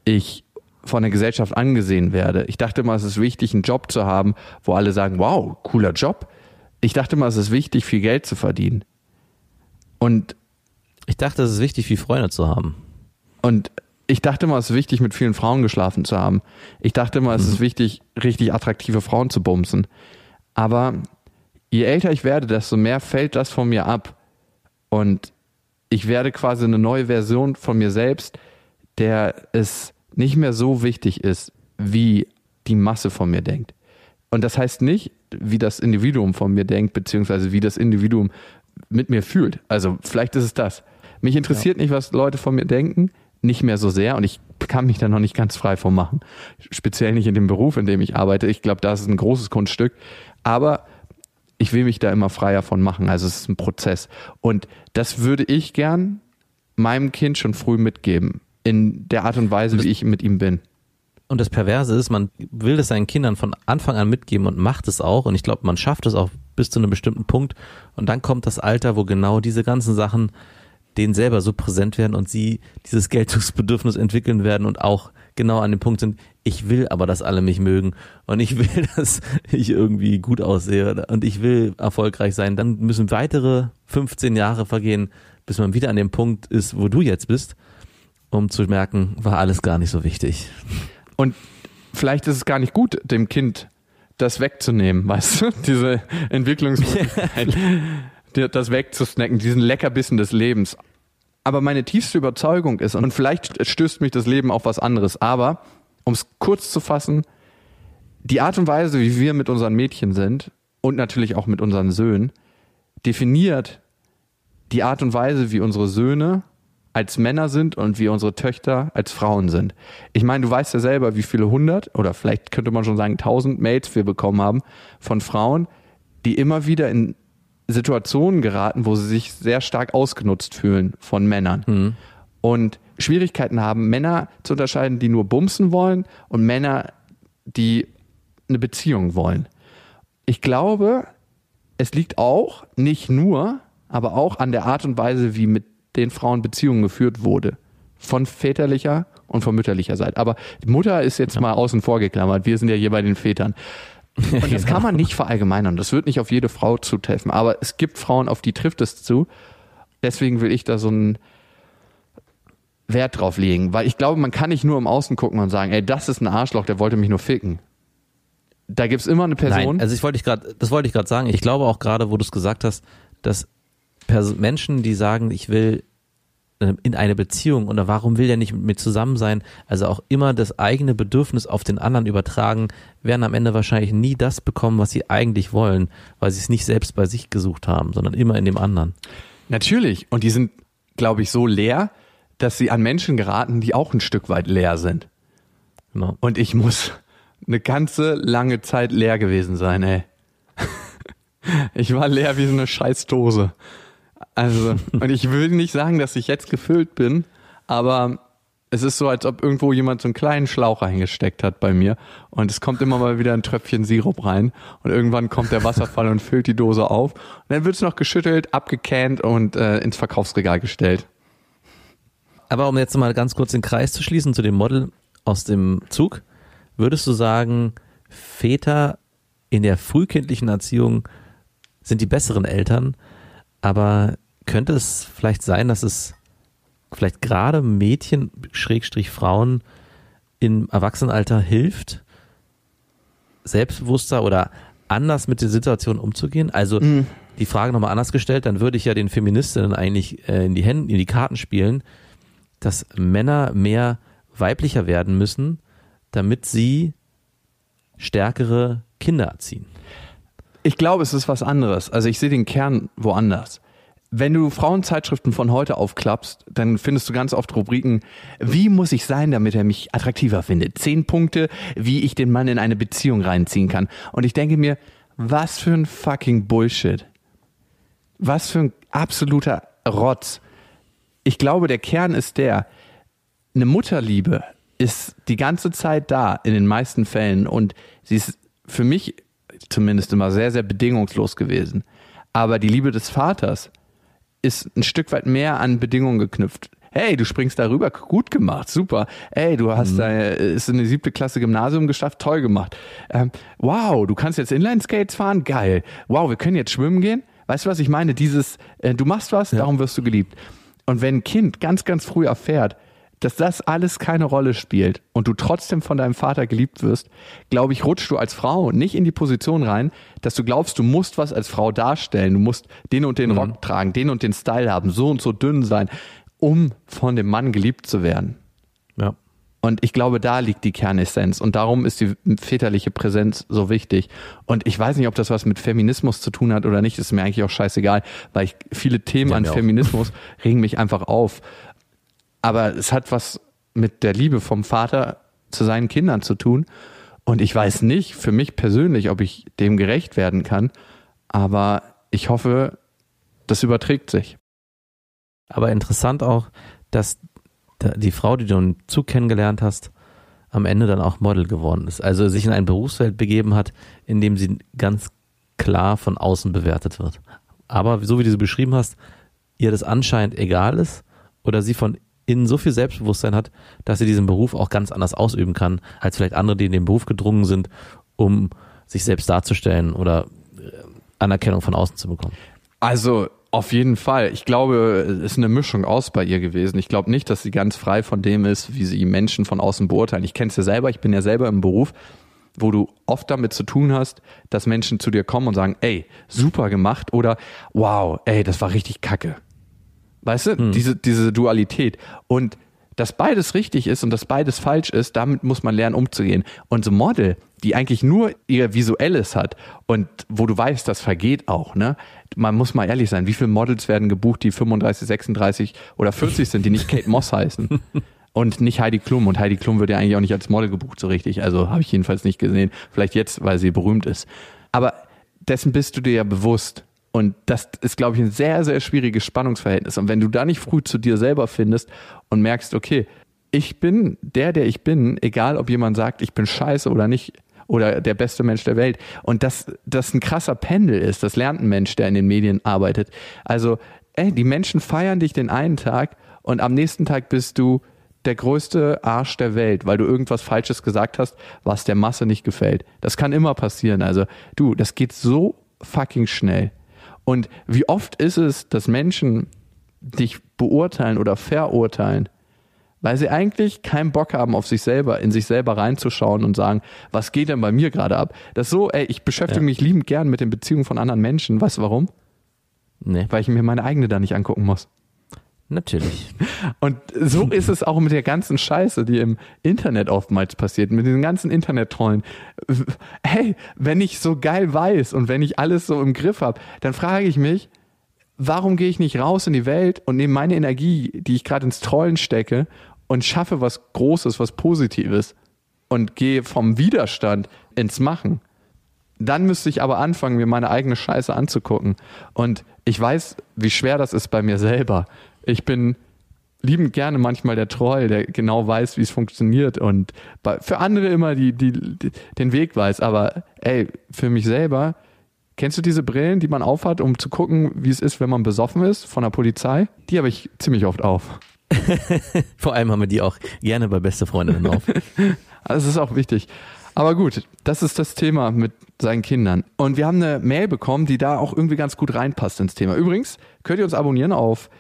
ich von der Gesellschaft angesehen werde. Ich dachte immer, es ist wichtig, einen Job zu haben, wo alle sagen, wow, cooler Job. Ich dachte immer, es ist wichtig, viel Geld zu verdienen. Und, Ich dachte, es ist wichtig, viel Freunde zu haben. und ich dachte immer, es ist wichtig, mit vielen Frauen geschlafen zu haben. Ich dachte immer, es ist wichtig, richtig attraktive Frauen zu bumsen. Aber je älter ich werde, desto mehr fällt das von mir ab. Und ich werde quasi eine neue Version von mir selbst, der es nicht mehr so wichtig ist, wie die Masse von mir denkt. Und das heißt nicht, wie das Individuum von mir denkt, beziehungsweise wie das Individuum mit mir fühlt. Also vielleicht ist es das. Mich interessiert nicht, was Leute von mir denken, nicht mehr so sehr und ich kann mich da noch nicht ganz frei von machen. Speziell nicht in dem Beruf, in dem ich arbeite. Ich glaube, das ist ein großes Kunststück. Aber ich will mich da immer freier von machen. Also es ist ein Prozess. Und das würde ich gern meinem Kind schon früh mitgeben. In der Art und Weise, wie ich mit ihm bin. Und das Perverse ist, man will das seinen Kindern von Anfang an mitgeben und macht es auch. Und ich glaube, man schafft es auch bis zu einem bestimmten Punkt. Und dann kommt das Alter, wo genau diese ganzen Sachen denen selber so präsent werden und sie dieses Geltungsbedürfnis entwickeln werden und auch genau an dem Punkt sind, ich will aber, dass alle mich mögen und ich will, dass ich irgendwie gut aussehe und ich will erfolgreich sein. Dann müssen weitere 15 Jahre vergehen, bis man wieder an dem Punkt ist, wo du jetzt bist, um zu merken, war alles gar nicht so wichtig. Und vielleicht ist es gar nicht gut, dem Kind das wegzunehmen, weißt du? Diese Entwicklungsmöglichkeit, das wegzusnacken, diesen Leckerbissen des Lebens. Aber meine tiefste Überzeugung ist, und vielleicht stößt mich das Leben auf was anderes, aber um es kurz zu fassen, die Art und Weise, wie wir mit unseren Mädchen sind und natürlich auch mit unseren Söhnen, definiert die Art und Weise, wie unsere Söhne als Männer sind und wie unsere Töchter als Frauen sind. Ich meine, du weißt ja selber, wie viele hundert oder vielleicht könnte man schon sagen tausend Mails wir bekommen haben von Frauen, die immer wieder in Situationen geraten, wo sie sich sehr stark ausgenutzt fühlen von Männern. Und Schwierigkeiten haben, Männer zu unterscheiden, die nur bumsen wollen und Männer, die eine Beziehung wollen. Ich glaube, es liegt auch nicht nur, aber auch an der Art und Weise, wie mit denen Frauen Beziehungen geführt wurde. Von väterlicher und von mütterlicher Seite. Aber die Mutter ist jetzt mal außen vor geklammert. Wir sind ja hier bei den Vätern. Und das kann man nicht verallgemeinern. Das wird nicht auf jede Frau zutreffen. Aber es gibt Frauen, auf die trifft es zu. Deswegen will ich da so einen Wert drauf legen. Weil ich glaube, man kann nicht nur im Außen gucken und sagen, ey, das ist ein Arschloch, der wollte mich nur ficken. Da gibt's immer eine Person. Nein, also ich wollte ich gerade, das wollte ich gerade sagen. Ich glaube auch gerade, wo du es gesagt hast, dass Pers Menschen, die sagen, ich will in eine Beziehung oder warum will der nicht mit mir zusammen sein, also auch immer das eigene Bedürfnis auf den anderen übertragen, werden am Ende wahrscheinlich nie das bekommen, was sie eigentlich wollen, weil sie es nicht selbst bei sich gesucht haben, sondern immer in dem anderen. Natürlich. Und die sind, glaube ich, so leer, dass sie an Menschen geraten, die auch ein Stück weit leer sind. Genau. Und ich muss eine ganze lange Zeit leer gewesen sein, ey. Ich war leer wie so eine Scheißdose. Also, und ich will nicht sagen, dass ich jetzt gefüllt bin, aber es ist so, als ob irgendwo jemand so einen kleinen Schlauch reingesteckt hat bei mir. Und es kommt immer mal wieder ein Tröpfchen Sirup rein. Und irgendwann kommt der Wasserfall und füllt die Dose auf. Und dann wird es noch geschüttelt, abgecannt und äh, ins Verkaufsregal gestellt. Aber um jetzt mal ganz kurz den Kreis zu schließen zu dem Model aus dem Zug, würdest du sagen, Väter in der frühkindlichen Erziehung sind die besseren Eltern, aber könnte es vielleicht sein, dass es vielleicht gerade Mädchen, Schrägstrich Frauen im Erwachsenenalter hilft, selbstbewusster oder anders mit der Situation umzugehen? Also die Frage nochmal anders gestellt, dann würde ich ja den Feministinnen eigentlich äh, in die Hände, in die Karten spielen, dass Männer mehr weiblicher werden müssen, damit sie stärkere Kinder erziehen. Ich glaube, es ist was anderes. Also ich sehe den Kern woanders. Wenn du Frauenzeitschriften von heute aufklappst, dann findest du ganz oft Rubriken, wie muss ich sein, damit er mich attraktiver findet? Zehn Punkte, wie ich den Mann in eine Beziehung reinziehen kann. Und ich denke mir, was für ein fucking Bullshit. Was für ein absoluter Rotz. Ich glaube, der Kern ist der, eine Mutterliebe ist die ganze Zeit da, in den meisten Fällen. Und sie ist für mich zumindest immer sehr, sehr bedingungslos gewesen. Aber die Liebe des Vaters ist ein Stück weit mehr an Bedingungen geknüpft. Hey, du springst darüber, gut gemacht, super. Ey, du hast deine, ist in die siebte Klasse Gymnasium geschafft, toll gemacht. Ähm, wow, du kannst jetzt Inline-Skates fahren, geil. Wow, wir können jetzt schwimmen gehen. Weißt du, was ich meine? Dieses, äh, du machst was, darum wirst du geliebt. Und wenn ein Kind ganz, ganz früh erfährt, dass das alles keine Rolle spielt und du trotzdem von deinem Vater geliebt wirst, glaube ich, rutschst du als Frau nicht in die Position rein, dass du glaubst, du musst was als Frau darstellen, du musst den und den Rock tragen, den und den Style haben, so und so dünn sein, um von dem Mann geliebt zu werden. Ja. Und ich glaube, da liegt die Kernessenz. Und darum ist die väterliche Präsenz so wichtig. Und ich weiß nicht, ob das was mit Feminismus zu tun hat oder nicht. Ist mir eigentlich auch scheißegal, weil ich viele Themen Ja, an. Feminismus regen mich einfach auf. Aber es hat was mit der Liebe vom Vater zu seinen Kindern zu tun. Und ich weiß nicht für mich persönlich, ob ich dem gerecht werden kann. Aber ich hoffe, das überträgt sich. Aber interessant auch, dass da- die Frau, die du im Zug kennengelernt hast, am Ende dann auch Model geworden ist. Also sich in ein Berufsfeld begeben hat, in dem sie ganz klar von außen bewertet wird. Aber so wie du sie beschrieben hast, ihr das anscheinend egal ist oder sie von innen so viel Selbstbewusstsein hat, dass sie diesen Beruf auch ganz anders ausüben kann, als vielleicht andere, die in den Beruf gedrungen sind, um sich selbst darzustellen oder äh, Anerkennung von außen zu bekommen. Also auf jeden Fall. Ich glaube, es ist eine Mischung aus bei ihr gewesen. Ich glaube nicht, dass sie ganz frei von dem ist, wie sie Menschen von außen beurteilen. Ich kenne es ja selber, ich bin ja selber im Beruf, wo du oft damit zu tun hast, dass Menschen zu dir kommen und sagen, ey, super gemacht oder wow, ey, das war richtig kacke. Weißt du, diese, diese Dualität. Und dass beides richtig ist und dass beides falsch ist, damit muss man lernen umzugehen. Und so Model, die eigentlich nur ihr Visuelles hat und wo du weißt, das vergeht auch, ne? Man muss mal ehrlich sein, wie viele Models werden gebucht, die 35, 36 oder 40 sind, die nicht Kate Moss heißen? Und nicht Heidi Klum. Und Heidi Klum wird ja eigentlich auch nicht als Model gebucht, so richtig. Also habe ich jedenfalls nicht gesehen. Vielleicht jetzt, weil sie berühmt ist. Aber dessen bist du dir ja bewusst. Und das ist, glaube ich, ein sehr, sehr schwieriges Spannungsverhältnis. Und wenn du da nicht früh zu dir selber findest und merkst, okay, ich bin der, der ich bin, egal ob jemand sagt, ich bin scheiße oder nicht, oder der beste Mensch der Welt. Und dass das ein krasser Pendel ist, das lernt ein Mensch, der in den Medien arbeitet. Also ey, die Menschen feiern dich den einen Tag und am nächsten Tag bist du der größte Arsch der Welt, weil du irgendwas Falsches gesagt hast, was der Masse nicht gefällt. Das kann immer passieren. Also, du, das geht so fucking schnell. Und wie oft ist es, dass Menschen dich beurteilen oder verurteilen, weil sie eigentlich keinen Bock haben, auf sich selber, in sich selber reinzuschauen und sagen, was geht denn bei mir gerade ab? Das ist so, ey, ich beschäftige Ja. mich liebend gern mit den Beziehungen von anderen Menschen. Weißt du warum? Nee, Weil ich mir meine eigene da nicht angucken muss. Natürlich. Und so ist es auch mit der ganzen Scheiße, die im Internet oftmals passiert, mit diesen ganzen Internet-Trollen. Hey, wenn ich so geil weiß und wenn ich alles so im Griff habe, dann frage ich mich, warum gehe ich nicht raus in die Welt und nehme meine Energie, die ich gerade ins Trollen stecke und schaffe was Großes, was Positives und gehe vom Widerstand ins Machen. Dann müsste ich aber anfangen, mir meine eigene Scheiße anzugucken. Und ich weiß, wie schwer das ist bei mir selber. Ich bin liebend gerne manchmal der Troll, der genau weiß, wie es funktioniert und für andere immer die, die, die, den Weg weiß. Aber ey, für mich selber, kennst du diese Brillen, die man aufhat, um zu gucken, wie es ist, wenn man besoffen ist von der Polizei? Die habe ich ziemlich oft auf. Vor allem haben wir die auch gerne bei beste Freundinnen auf. Also das ist auch wichtig. Aber gut, das ist das Thema mit seinen Kindern. Und wir haben eine Mail bekommen, die da auch irgendwie ganz gut reinpasst ins Thema. Übrigens, könnt ihr uns abonnieren auf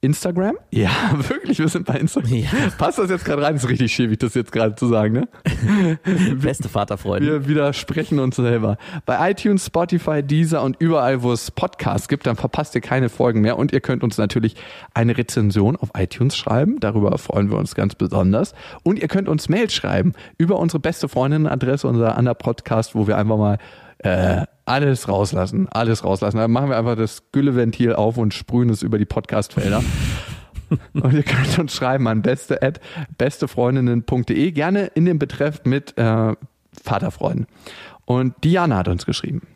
Instagram? Ja, wirklich, wir sind bei Instagram. Ja. Passt das jetzt gerade rein? ist richtig schäbig, das jetzt gerade zu sagen, ne? Beste Vaterfreunde. Wir widersprechen uns selber. Bei iTunes, Spotify, Deezer und überall, wo es Podcasts gibt, dann verpasst ihr keine Folgen mehr. Und ihr könnt uns natürlich eine Rezension auf iTunes schreiben. Darüber freuen wir uns ganz besonders. Und ihr könnt uns Mail schreiben über unsere beste Freundin-Adresse, unser anderer Podcast, wo wir einfach mal äh, alles rauslassen. Alles rauslassen. Dann machen wir einfach das Gülleventil auf und sprühen es über die Podcastfelder. Und ihr könnt uns schreiben an beste at bestefreundinnen.de, gerne in dem Betreff mit äh, Vaterfreunden. Und Diana hat uns geschrieben.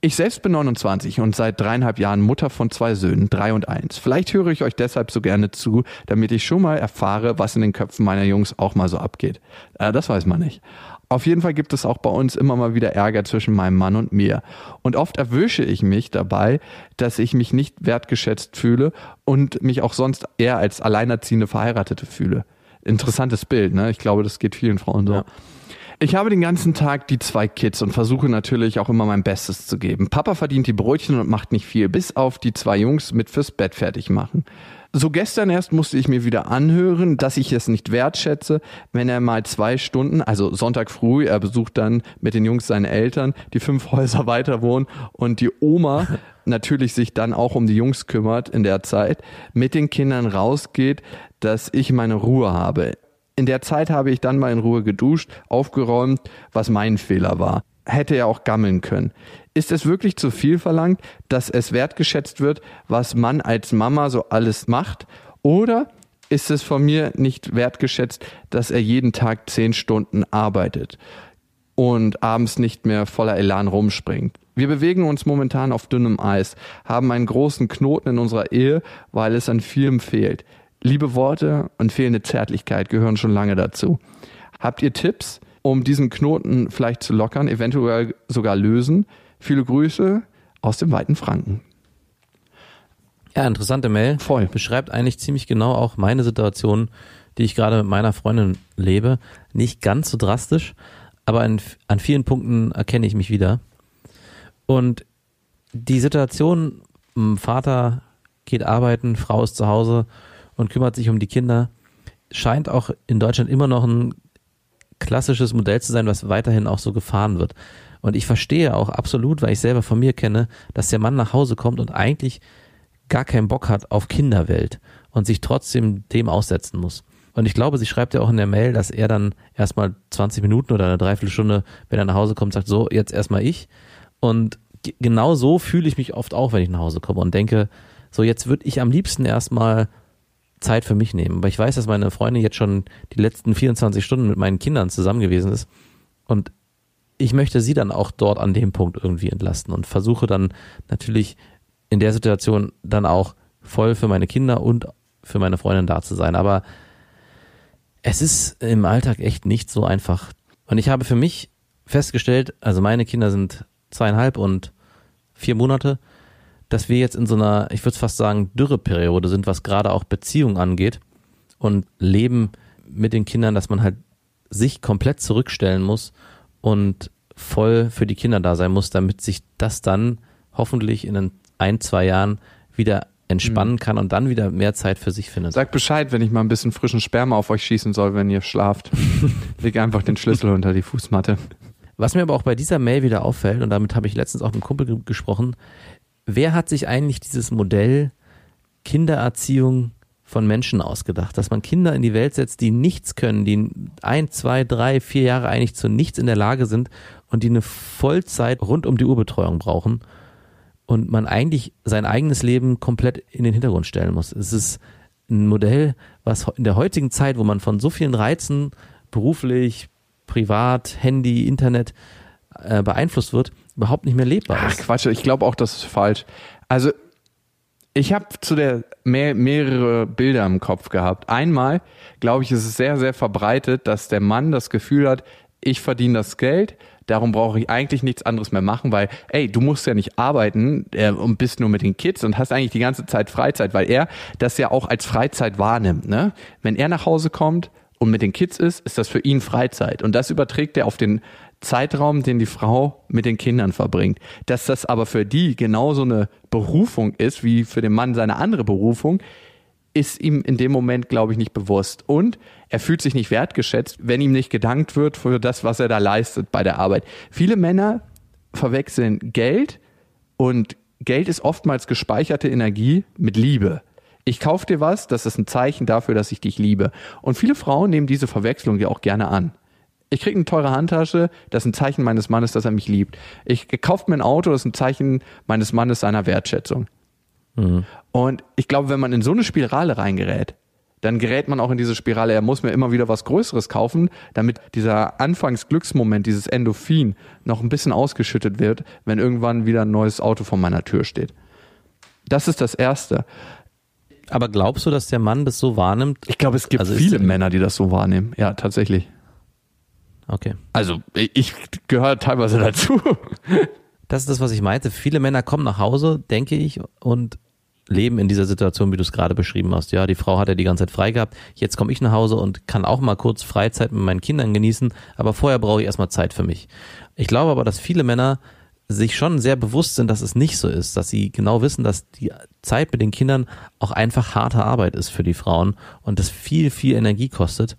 Ich selbst bin 29 und seit dreieinhalb Jahren Mutter von zwei Söhnen, drei und eins. Vielleicht höre ich euch deshalb so gerne zu, damit ich schon mal erfahre, was in den Köpfen meiner Jungs auch mal so abgeht. Äh, das weiß man nicht. Auf jeden Fall gibt es auch bei uns immer mal wieder Ärger zwischen meinem Mann und mir. Und oft erwische ich mich dabei, dass ich mich nicht wertgeschätzt fühle und mich auch sonst eher als alleinerziehende Verheiratete fühle. Interessantes Bild, ne? Ich glaube, das geht vielen Frauen so. Ja. Ich habe den ganzen Tag die zwei Kids und versuche natürlich auch immer mein Bestes zu geben. Papa verdient die Brötchen und macht nicht viel, bis auf die zwei Jungs mit fürs Bett fertig machen. So gestern erst musste ich mir wieder anhören, dass ich es nicht wertschätze, wenn er mal zwei Stunden, also Sonntag früh, er besucht dann mit den Jungs seine Eltern, die fünf Häuser weiter wohnen und die Oma natürlich sich dann auch um die Jungs kümmert in der Zeit, mit den Kindern rausgeht, dass ich meine Ruhe habe. In der Zeit habe ich dann mal in Ruhe geduscht, aufgeräumt, was mein Fehler war. Hätte er auch gammeln können. Ist es wirklich zu viel verlangt, dass es wertgeschätzt wird, was man als Mama so alles macht? Oder ist es von mir nicht wertgeschätzt, dass er jeden Tag zehn Stunden arbeitet und abends nicht mehr voller Elan rumspringt? Wir bewegen uns momentan auf dünnem Eis, haben einen großen Knoten in unserer Ehe, weil es an vielem fehlt. Liebe Worte und fehlende Zärtlichkeit gehören schon lange dazu. Habt ihr Tipps, um diesen Knoten vielleicht zu lockern, eventuell sogar lösen? Viele Grüße aus dem weiten Franken. Ja, interessante Mail. Voll. Beschreibt eigentlich ziemlich genau auch meine Situation, die ich gerade mit meiner Freundin lebe. Nicht ganz so drastisch, aber an, an vielen Punkten erkenne ich mich wieder. Und die Situation, Vater geht arbeiten, Frau ist zu Hause und kümmert sich um die Kinder, scheint auch in Deutschland immer noch ein klassisches Modell zu sein, was weiterhin auch so gefahren wird. Und ich verstehe auch absolut, weil ich selber von mir kenne, dass der Mann nach Hause kommt und eigentlich gar keinen Bock hat auf Kinderwelt und sich trotzdem dem aussetzen muss. Und ich glaube, sie schreibt ja auch in der Mail, dass er dann erstmal 20 Minuten oder eine Dreiviertelstunde, wenn er nach Hause kommt, sagt, so, jetzt erstmal ich. Und genau so fühle ich mich oft auch, wenn ich nach Hause komme und denke, so, jetzt würde ich am liebsten erstmal Zeit für mich nehmen. Aber ich weiß, dass meine Freundin jetzt schon die letzten 24 Stunden mit meinen Kindern zusammen gewesen ist. Und ich möchte sie dann auch dort an dem Punkt irgendwie entlasten und versuche dann natürlich in der Situation dann auch voll für meine Kinder und für meine Freundin da zu sein. Aber es ist im Alltag echt nicht so einfach. Und ich habe für mich festgestellt, also meine Kinder sind zweieinhalb und vier Monate, dass wir jetzt in so einer, ich würde fast sagen, Dürreperiode sind, was gerade auch Beziehungen angeht und Leben mit den Kindern, dass man halt sich komplett zurückstellen muss und voll für die Kinder da sein muss, damit sich das dann hoffentlich in ein, zwei Jahren wieder entspannen kann und dann wieder mehr Zeit für sich findet. Sag Bescheid, wenn ich mal ein bisschen frischen Sperma auf euch schießen soll, wenn ihr schlaft. Leg einfach den Schlüssel unter die Fußmatte. Was mir aber auch bei dieser Mail wieder auffällt, und damit habe ich letztens auch mit einem Kumpel ge- gesprochen, wer hat sich eigentlich dieses Modell Kindererziehung von Menschen ausgedacht? Dass man Kinder in die Welt setzt, die nichts können, die ein, zwei, drei, vier Jahre eigentlich zu nichts in der Lage sind und die eine Vollzeit rund um die Uhr Betreuung brauchen und man eigentlich sein eigenes Leben komplett in den Hintergrund stellen muss. Es ist ein Modell, was in der heutigen Zeit, wo man von so vielen Reizen beruflich, privat, Handy, Internet äh, beeinflusst wird, überhaupt nicht mehr lebbar Ach ist. Quatsch, ich glaube auch, das ist falsch. Also ich habe zu der mehr, mehrere Bilder im Kopf gehabt. Einmal, glaube ich, ist es sehr, sehr verbreitet, dass der Mann das Gefühl hat, ich verdiene das Geld, darum brauche ich eigentlich nichts anderes mehr machen, weil, ey, du musst ja nicht arbeiten äh, und bist nur mit den Kids und hast eigentlich die ganze Zeit Freizeit, weil er das ja auch als Freizeit wahrnimmt. Ne? Wenn er nach Hause kommt und mit den Kids ist, ist das für ihn Freizeit. Und das überträgt er auf den Zeitraum, den die Frau mit den Kindern verbringt. Dass das aber für die genauso eine Berufung ist, wie für den Mann seine andere Berufung, ist ihm in dem Moment, glaube ich, nicht bewusst. Und er fühlt sich nicht wertgeschätzt, wenn ihm nicht gedankt wird für das, was er da leistet bei der Arbeit. Viele Männer verwechseln Geld und Geld ist oftmals gespeicherte Energie mit Liebe. Ich kaufe dir was, das ist ein Zeichen dafür, dass ich dich liebe. Und viele Frauen nehmen diese Verwechslung ja auch gerne an. Ich kriege eine teure Handtasche, das ist ein Zeichen meines Mannes, dass er mich liebt. Ich kaufe mir ein Auto, das ist ein Zeichen meines Mannes seiner Wertschätzung. Und ich glaube, wenn man in so eine Spirale reingerät, dann gerät man auch in diese Spirale, er muss mir immer wieder was Größeres kaufen, damit dieser Anfangsglücksmoment, dieses Endorphin noch ein bisschen ausgeschüttet wird, wenn irgendwann wieder ein neues Auto vor meiner Tür steht. Das ist das Erste. Aber glaubst du, dass der Mann das so wahrnimmt? Ich glaube, es gibt Also viele Männer, die das so wahrnehmen. Ja, tatsächlich. Okay. Also ich gehöre teilweise dazu. Das ist das, was ich meinte. Viele Männer kommen nach Hause, denke ich, und leben in dieser Situation, wie du es gerade beschrieben hast. Ja, die Frau hat ja die ganze Zeit frei gehabt. Jetzt komme ich nach Hause und kann auch mal kurz Freizeit mit meinen Kindern genießen, aber vorher brauche ich erstmal Zeit für mich. Ich glaube aber, dass viele Männer sich schon sehr bewusst sind, dass es nicht so ist, dass sie genau wissen, dass die Zeit mit den Kindern auch einfach harte Arbeit ist für die Frauen und das viel, viel Energie kostet.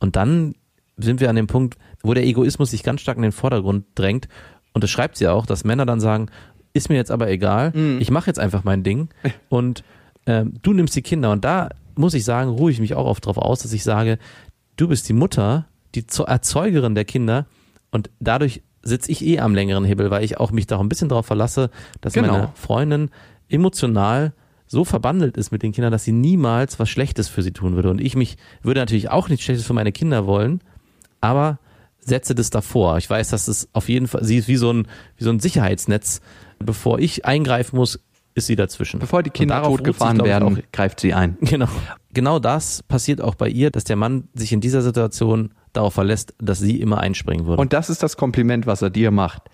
Und dann sind wir an dem Punkt, wo der Egoismus sich ganz stark in den Vordergrund drängt. Und das schreibt sie auch, dass Männer dann sagen, ist mir jetzt aber egal, ich mache jetzt einfach mein Ding und ähm, du nimmst die Kinder. Und da muss ich sagen, ruhe ich mich auch oft drauf aus, dass ich sage, du bist die Mutter, die Erzeugerin der Kinder und dadurch sitze ich eh am längeren Hebel, weil ich auch mich da auch ein bisschen darauf verlasse, dass Genau. meine Freundin emotional so verbandelt ist mit den Kindern, dass sie niemals was Schlechtes für sie tun würde. Und ich mich würde natürlich auch nichts Schlechtes für meine Kinder wollen, aber setze das davor. Ich weiß, dass es auf jeden Fall, sie ist wie so ein, wie so ein Sicherheitsnetz. Bevor ich eingreifen muss, ist sie dazwischen. Bevor die Kinder totgefahren ich, werden, auch greift sie ein. Genau. Genau das passiert auch bei ihr, dass der Mann sich in dieser Situation darauf verlässt, dass sie immer einspringen würde. Und das ist das Kompliment, was er dir macht.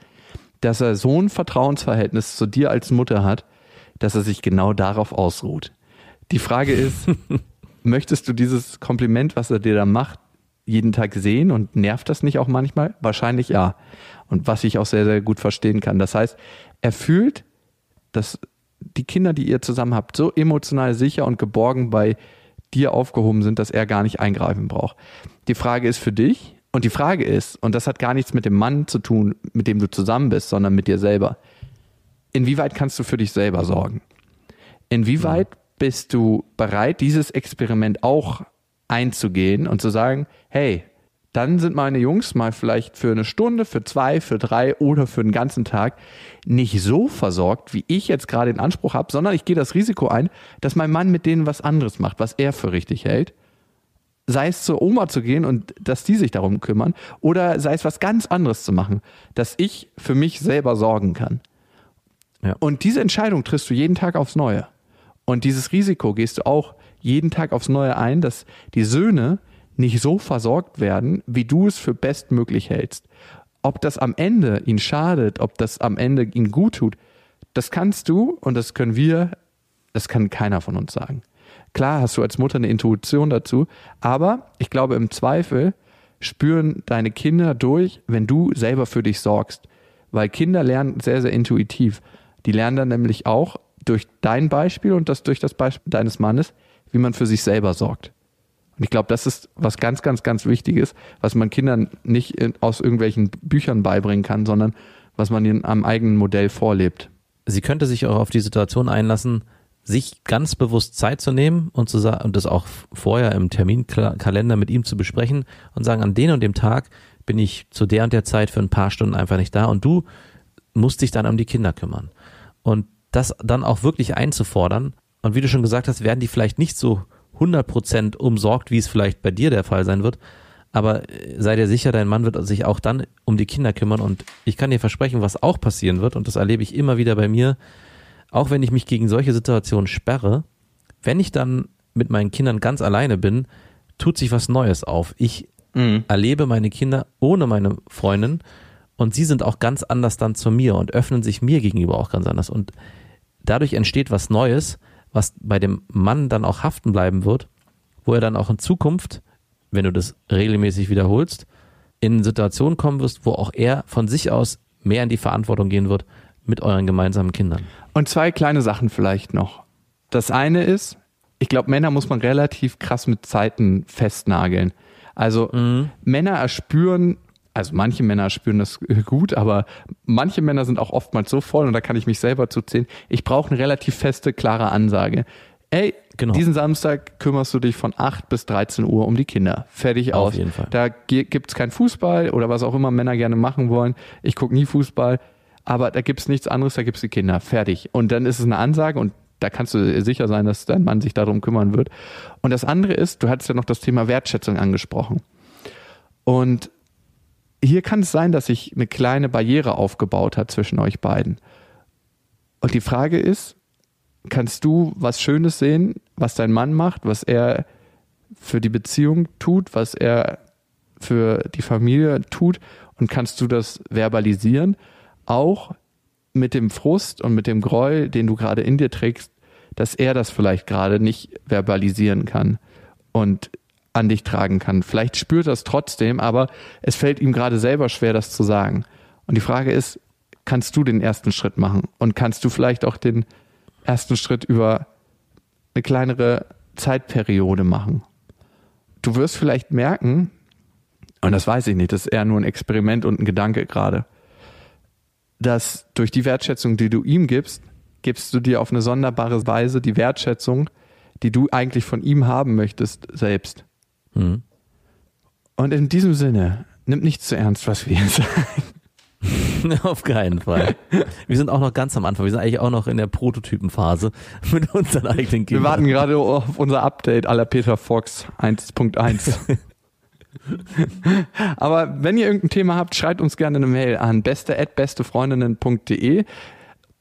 Dass er so ein Vertrauensverhältnis zu dir als Mutter hat, dass er sich genau darauf ausruht. Die Frage ist, möchtest du dieses Kompliment, was er dir da macht, jeden Tag sehen und nervt das nicht auch manchmal? Wahrscheinlich ja. Und was ich auch sehr, sehr gut verstehen kann. Das heißt, er fühlt, dass die Kinder, die ihr zusammen habt, so emotional sicher und geborgen bei dir aufgehoben sind, dass er gar nicht eingreifen braucht. Die Frage ist für dich und die Frage ist, und das hat gar nichts mit dem Mann zu tun, mit dem du zusammen bist, sondern mit dir selber. Inwieweit kannst du für dich selber sorgen? Inwieweit bist du bereit, dieses Experiment auch einzugehen und zu sagen, hey, dann sind meine Jungs mal vielleicht für eine Stunde, für zwei, für drei oder für den ganzen Tag nicht so versorgt, wie ich jetzt gerade in Anspruch habe, sondern ich gehe das Risiko ein, dass mein Mann mit denen was anderes macht, was er für richtig hält. Sei es zur Oma zu gehen und dass die sich darum kümmern oder sei es was ganz anderes zu machen, dass ich für mich selber sorgen kann. Ja. Und diese Entscheidung triffst du jeden Tag aufs Neue. Und dieses Risiko gehst du auch jeden Tag aufs Neue ein, dass die Söhne nicht so versorgt werden, wie du es für bestmöglich hältst. Ob das am Ende ihn schadet, ob das am Ende ihn gut tut, Das kannst du und das können wir, das kann keiner von uns sagen. Klar hast du als Mutter eine Intuition dazu, aber ich glaube im Zweifel spüren deine Kinder durch, wenn du selber für dich sorgst. Weil Kinder lernen sehr, sehr intuitiv. Die lernen dann nämlich auch durch dein Beispiel und das durch das Beispiel deines Mannes, wie man für sich selber sorgt. Und ich glaube, das ist was ganz, ganz, ganz Wichtiges, was man Kindern nicht aus irgendwelchen Büchern beibringen kann, sondern was man ihnen am eigenen Modell vorlebt. Sie könnte sich auch auf die Situation einlassen, sich ganz bewusst Zeit zu nehmen und, zu und das auch vorher im Terminkalender mit ihm zu besprechen und sagen, an den und dem Tag bin ich zu der und der Zeit für ein paar Stunden einfach nicht da und du musst dich dann um die Kinder kümmern. Und das dann auch wirklich einzufordern. Und wie du schon gesagt hast, werden die vielleicht nicht so 100% umsorgt, wie es vielleicht bei dir der Fall sein wird. Aber äh, sei dir sicher, dein Mann wird sich auch dann um die Kinder kümmern. Und ich kann dir versprechen, was auch passieren wird, und das erlebe ich immer wieder bei mir, auch wenn ich mich gegen solche Situationen sperre, wenn ich dann mit meinen Kindern ganz alleine bin, tut sich was Neues auf. Ich mhm. erlebe meine Kinder ohne meine Freundin und sie sind auch ganz anders dann zu mir und öffnen sich mir gegenüber auch ganz anders. Und dadurch entsteht was Neues, was bei dem Mann dann auch haften bleiben wird, wo er dann auch in Zukunft, wenn du das regelmäßig wiederholst, in Situationen kommen wirst, wo auch er von sich aus mehr in die Verantwortung gehen wird mit euren gemeinsamen Kindern. Und zwei kleine Sachen vielleicht noch. Das eine ist, ich glaube, Männer muss man relativ krass mit Zeiten festnageln. Also mhm. Männer erspüren also manche Männer spüren das gut, aber manche Männer sind auch oftmals so voll und da kann ich mich selber zuzählen. Ich brauche eine relativ feste, klare Ansage. Ey, genau. diesen Samstag kümmerst du dich von 8 bis 13 Uhr um die Kinder. Fertig aus. Auf jeden Fall. Da gibt's kein Fußball oder was auch immer Männer gerne machen wollen. Ich gucke nie Fußball, aber da gibt's nichts anderes, da gibt's die Kinder. Fertig. Und dann ist es eine Ansage und da kannst du sicher sein, dass dein Mann sich darum kümmern wird. Und das andere ist, du hattest ja noch das Thema Wertschätzung angesprochen. Und hier kann es sein, dass sich eine kleine Barriere aufgebaut hat zwischen euch beiden. Und die Frage ist, kannst du was Schönes sehen, was dein Mann macht, was er für die Beziehung tut, was er für die Familie tut? Und kannst du das verbalisieren, auch mit dem Frust und mit dem Groll, den du gerade in dir trägst, dass er das vielleicht gerade nicht verbalisieren kann. Und an dich tragen kann. Vielleicht spürt er es trotzdem, aber es fällt ihm gerade selber schwer, das zu sagen. Und die Frage ist, kannst du den ersten Schritt machen? Und kannst du vielleicht auch den ersten Schritt über eine kleinere Zeitperiode machen? Du wirst vielleicht merken, und das weiß ich nicht, das ist eher nur ein Experiment und ein Gedanke gerade, dass durch die Wertschätzung, die du ihm gibst, gibst du dir auf eine sonderbare Weise die Wertschätzung, die du eigentlich von ihm haben möchtest, selbst. Mhm. Und in diesem Sinne, nimmt nicht zu ernst, was wir hier sagen. Auf keinen Fall. Wir sind auch noch ganz am Anfang. Wir sind eigentlich auch noch in der Prototypenphase mit unseren eigenen Kindern. Wir warten gerade auf unser Update aller Peter Fox 1.1. Aber wenn ihr irgendein Thema habt, schreibt uns gerne eine Mail an beste@bestefreundinnen.de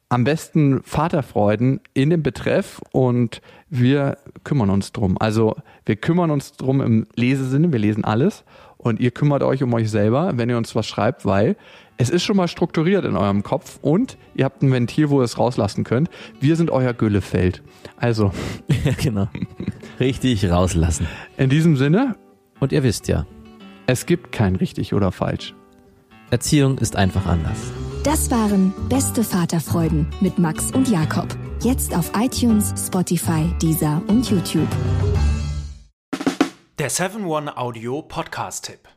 am besten Vaterfreuden in dem Betreff und wir kümmern uns drum. Also wir kümmern uns drum im Lesesinne, wir lesen alles und ihr kümmert euch um euch selber, wenn ihr uns was schreibt, weil es ist schon mal strukturiert in eurem Kopf und ihr habt ein Ventil, wo ihr es rauslassen könnt. Wir sind euer Güllefeld. Also. Ja, genau. Richtig rauslassen. In diesem Sinne. Und ihr wisst ja. Es gibt kein richtig oder falsch. Erziehung ist einfach anders. Das waren Beste Vaterfreuden mit Max und Jakob. Jetzt auf iTunes, Spotify, Deezer und YouTube. Der 7-One Audio Podcast-Tipp.